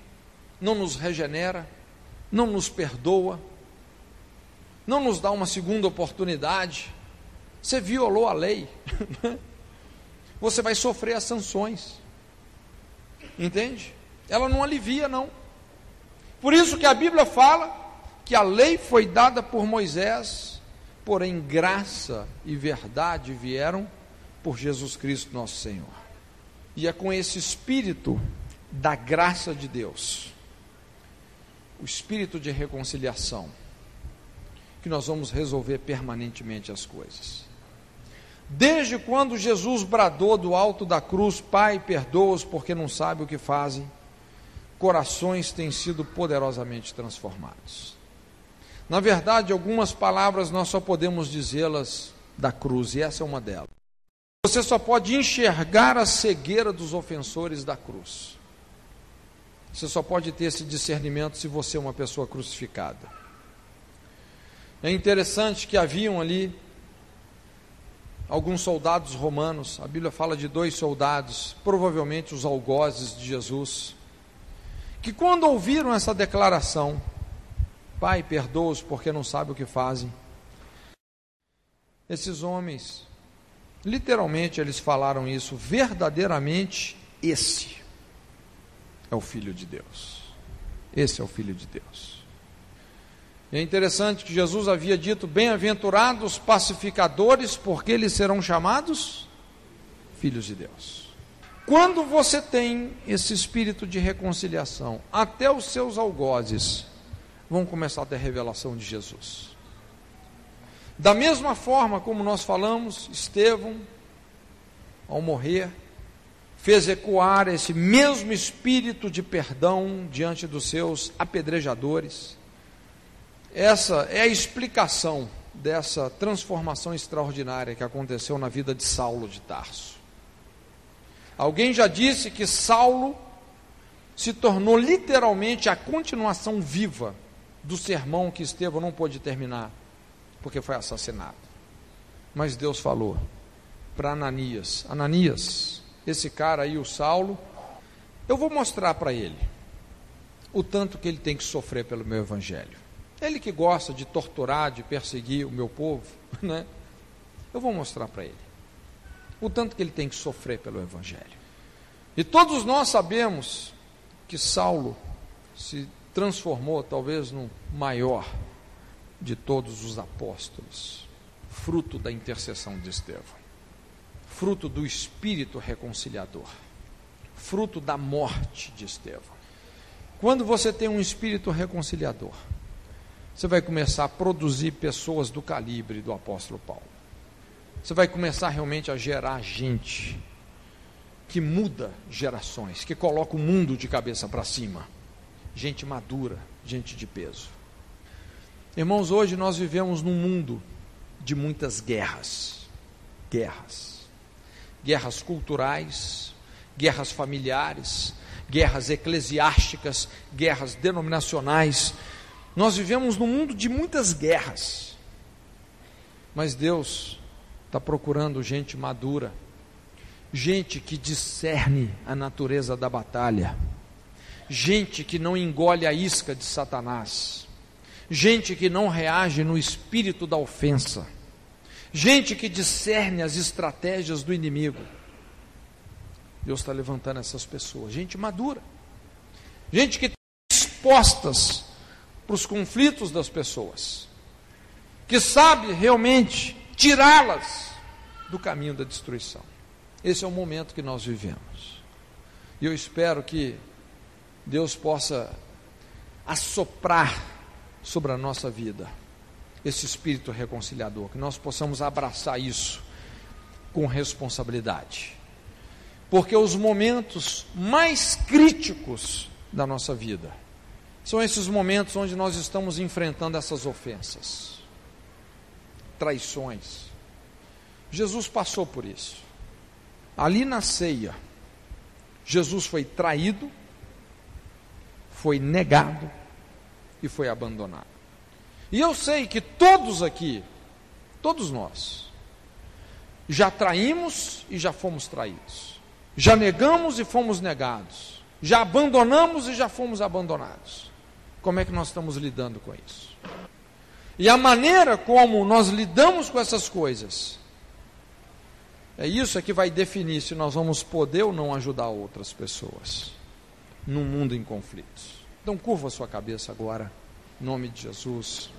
A: não nos regenera, não nos perdoa, não nos dá uma segunda oportunidade. Você violou a lei, você vai sofrer as sanções. Entende? Ela não alivia, não. Por isso que a Bíblia fala que a lei foi dada por Moisés, porém graça e verdade vieram por Jesus Cristo nosso Senhor. E é com esse espírito da graça de Deus, o espírito de reconciliação, que nós vamos resolver permanentemente as coisas. Desde quando Jesus bradou do alto da cruz: Pai, perdoa-os porque não sabem o que fazem, corações têm sido poderosamente transformados. Na verdade, algumas palavras nós só podemos dizê-las da cruz, e essa é uma delas. Você só pode enxergar a cegueira dos ofensores da cruz. Você só pode ter esse discernimento se você é uma pessoa crucificada. É interessante que haviam ali alguns soldados romanos, a Bíblia fala de dois soldados, provavelmente os algozes de Jesus, que quando ouviram essa declaração, Pai, perdoa-os porque não sabem o que fazem. Esses homens, literalmente eles falaram isso, verdadeiramente esse é o Filho de Deus. Esse é o Filho de Deus. E é interessante que Jesus havia dito: Bem-aventurados pacificadores, porque eles serão chamados filhos de Deus. Quando você tem esse espírito de reconciliação, até os seus algozes vão começar a ter revelação de Jesus. Da mesma forma como nós falamos, Estevão, ao morrer, fez ecoar esse mesmo espírito de perdão diante dos seus apedrejadores essa é a explicação dessa transformação extraordinária que aconteceu na vida de Saulo de Tarso. Alguém já disse que Saulo se tornou literalmente a continuação viva do sermão que Estevão não pôde terminar, porque foi assassinado. Mas Deus falou para Ananias: Ananias, esse cara aí, o Saulo, eu vou mostrar para ele o tanto que ele tem que sofrer pelo meu evangelho. Ele que gosta de torturar, de perseguir o meu povo, né? Eu vou mostrar para ele o tanto que ele tem que sofrer pelo Evangelho. E todos nós sabemos que Saulo se transformou talvez no maior de todos os apóstolos, fruto da intercessão de Estevão, fruto do espírito reconciliador, fruto da morte de Estevão. Quando você tem um espírito reconciliador, você vai começar a produzir pessoas do calibre do apóstolo Paulo. Você vai começar realmente a gerar gente que muda gerações, que coloca o mundo de cabeça para cima. Gente madura, gente de peso. Irmãos, hoje nós vivemos num mundo de muitas guerras. Guerras. Guerras culturais, guerras familiares, guerras eclesiásticas, guerras denominacionais, nós vivemos num mundo de muitas guerras, mas Deus está procurando gente madura, gente que discerne a natureza da batalha, gente que não engole a isca de Satanás, gente que não reage no espírito da ofensa, gente que discerne as estratégias do inimigo. Deus está levantando essas pessoas, gente madura, gente que está expostas para os conflitos das pessoas, que sabe realmente tirá-las do caminho da destruição. Esse é o momento que nós vivemos. E eu espero que Deus possa assoprar sobre a nossa vida esse espírito reconciliador, que nós possamos abraçar isso com responsabilidade. Porque os momentos mais críticos da nossa vida são esses momentos onde nós estamos enfrentando essas ofensas, traições. Jesus passou por isso. Ali na ceia, Jesus foi traído, foi negado e foi abandonado. E eu sei que todos aqui Todos nós. Já traímos e já fomos traídos. Já negamos e fomos negados. Já abandonamos e já fomos abandonados. Como é que nós estamos lidando com isso? E a maneira como nós lidamos com essas coisas, é isso é que vai definir se nós vamos poder ou não ajudar outras pessoas num mundo em conflitos. Então curva a sua cabeça agora, em nome de Jesus.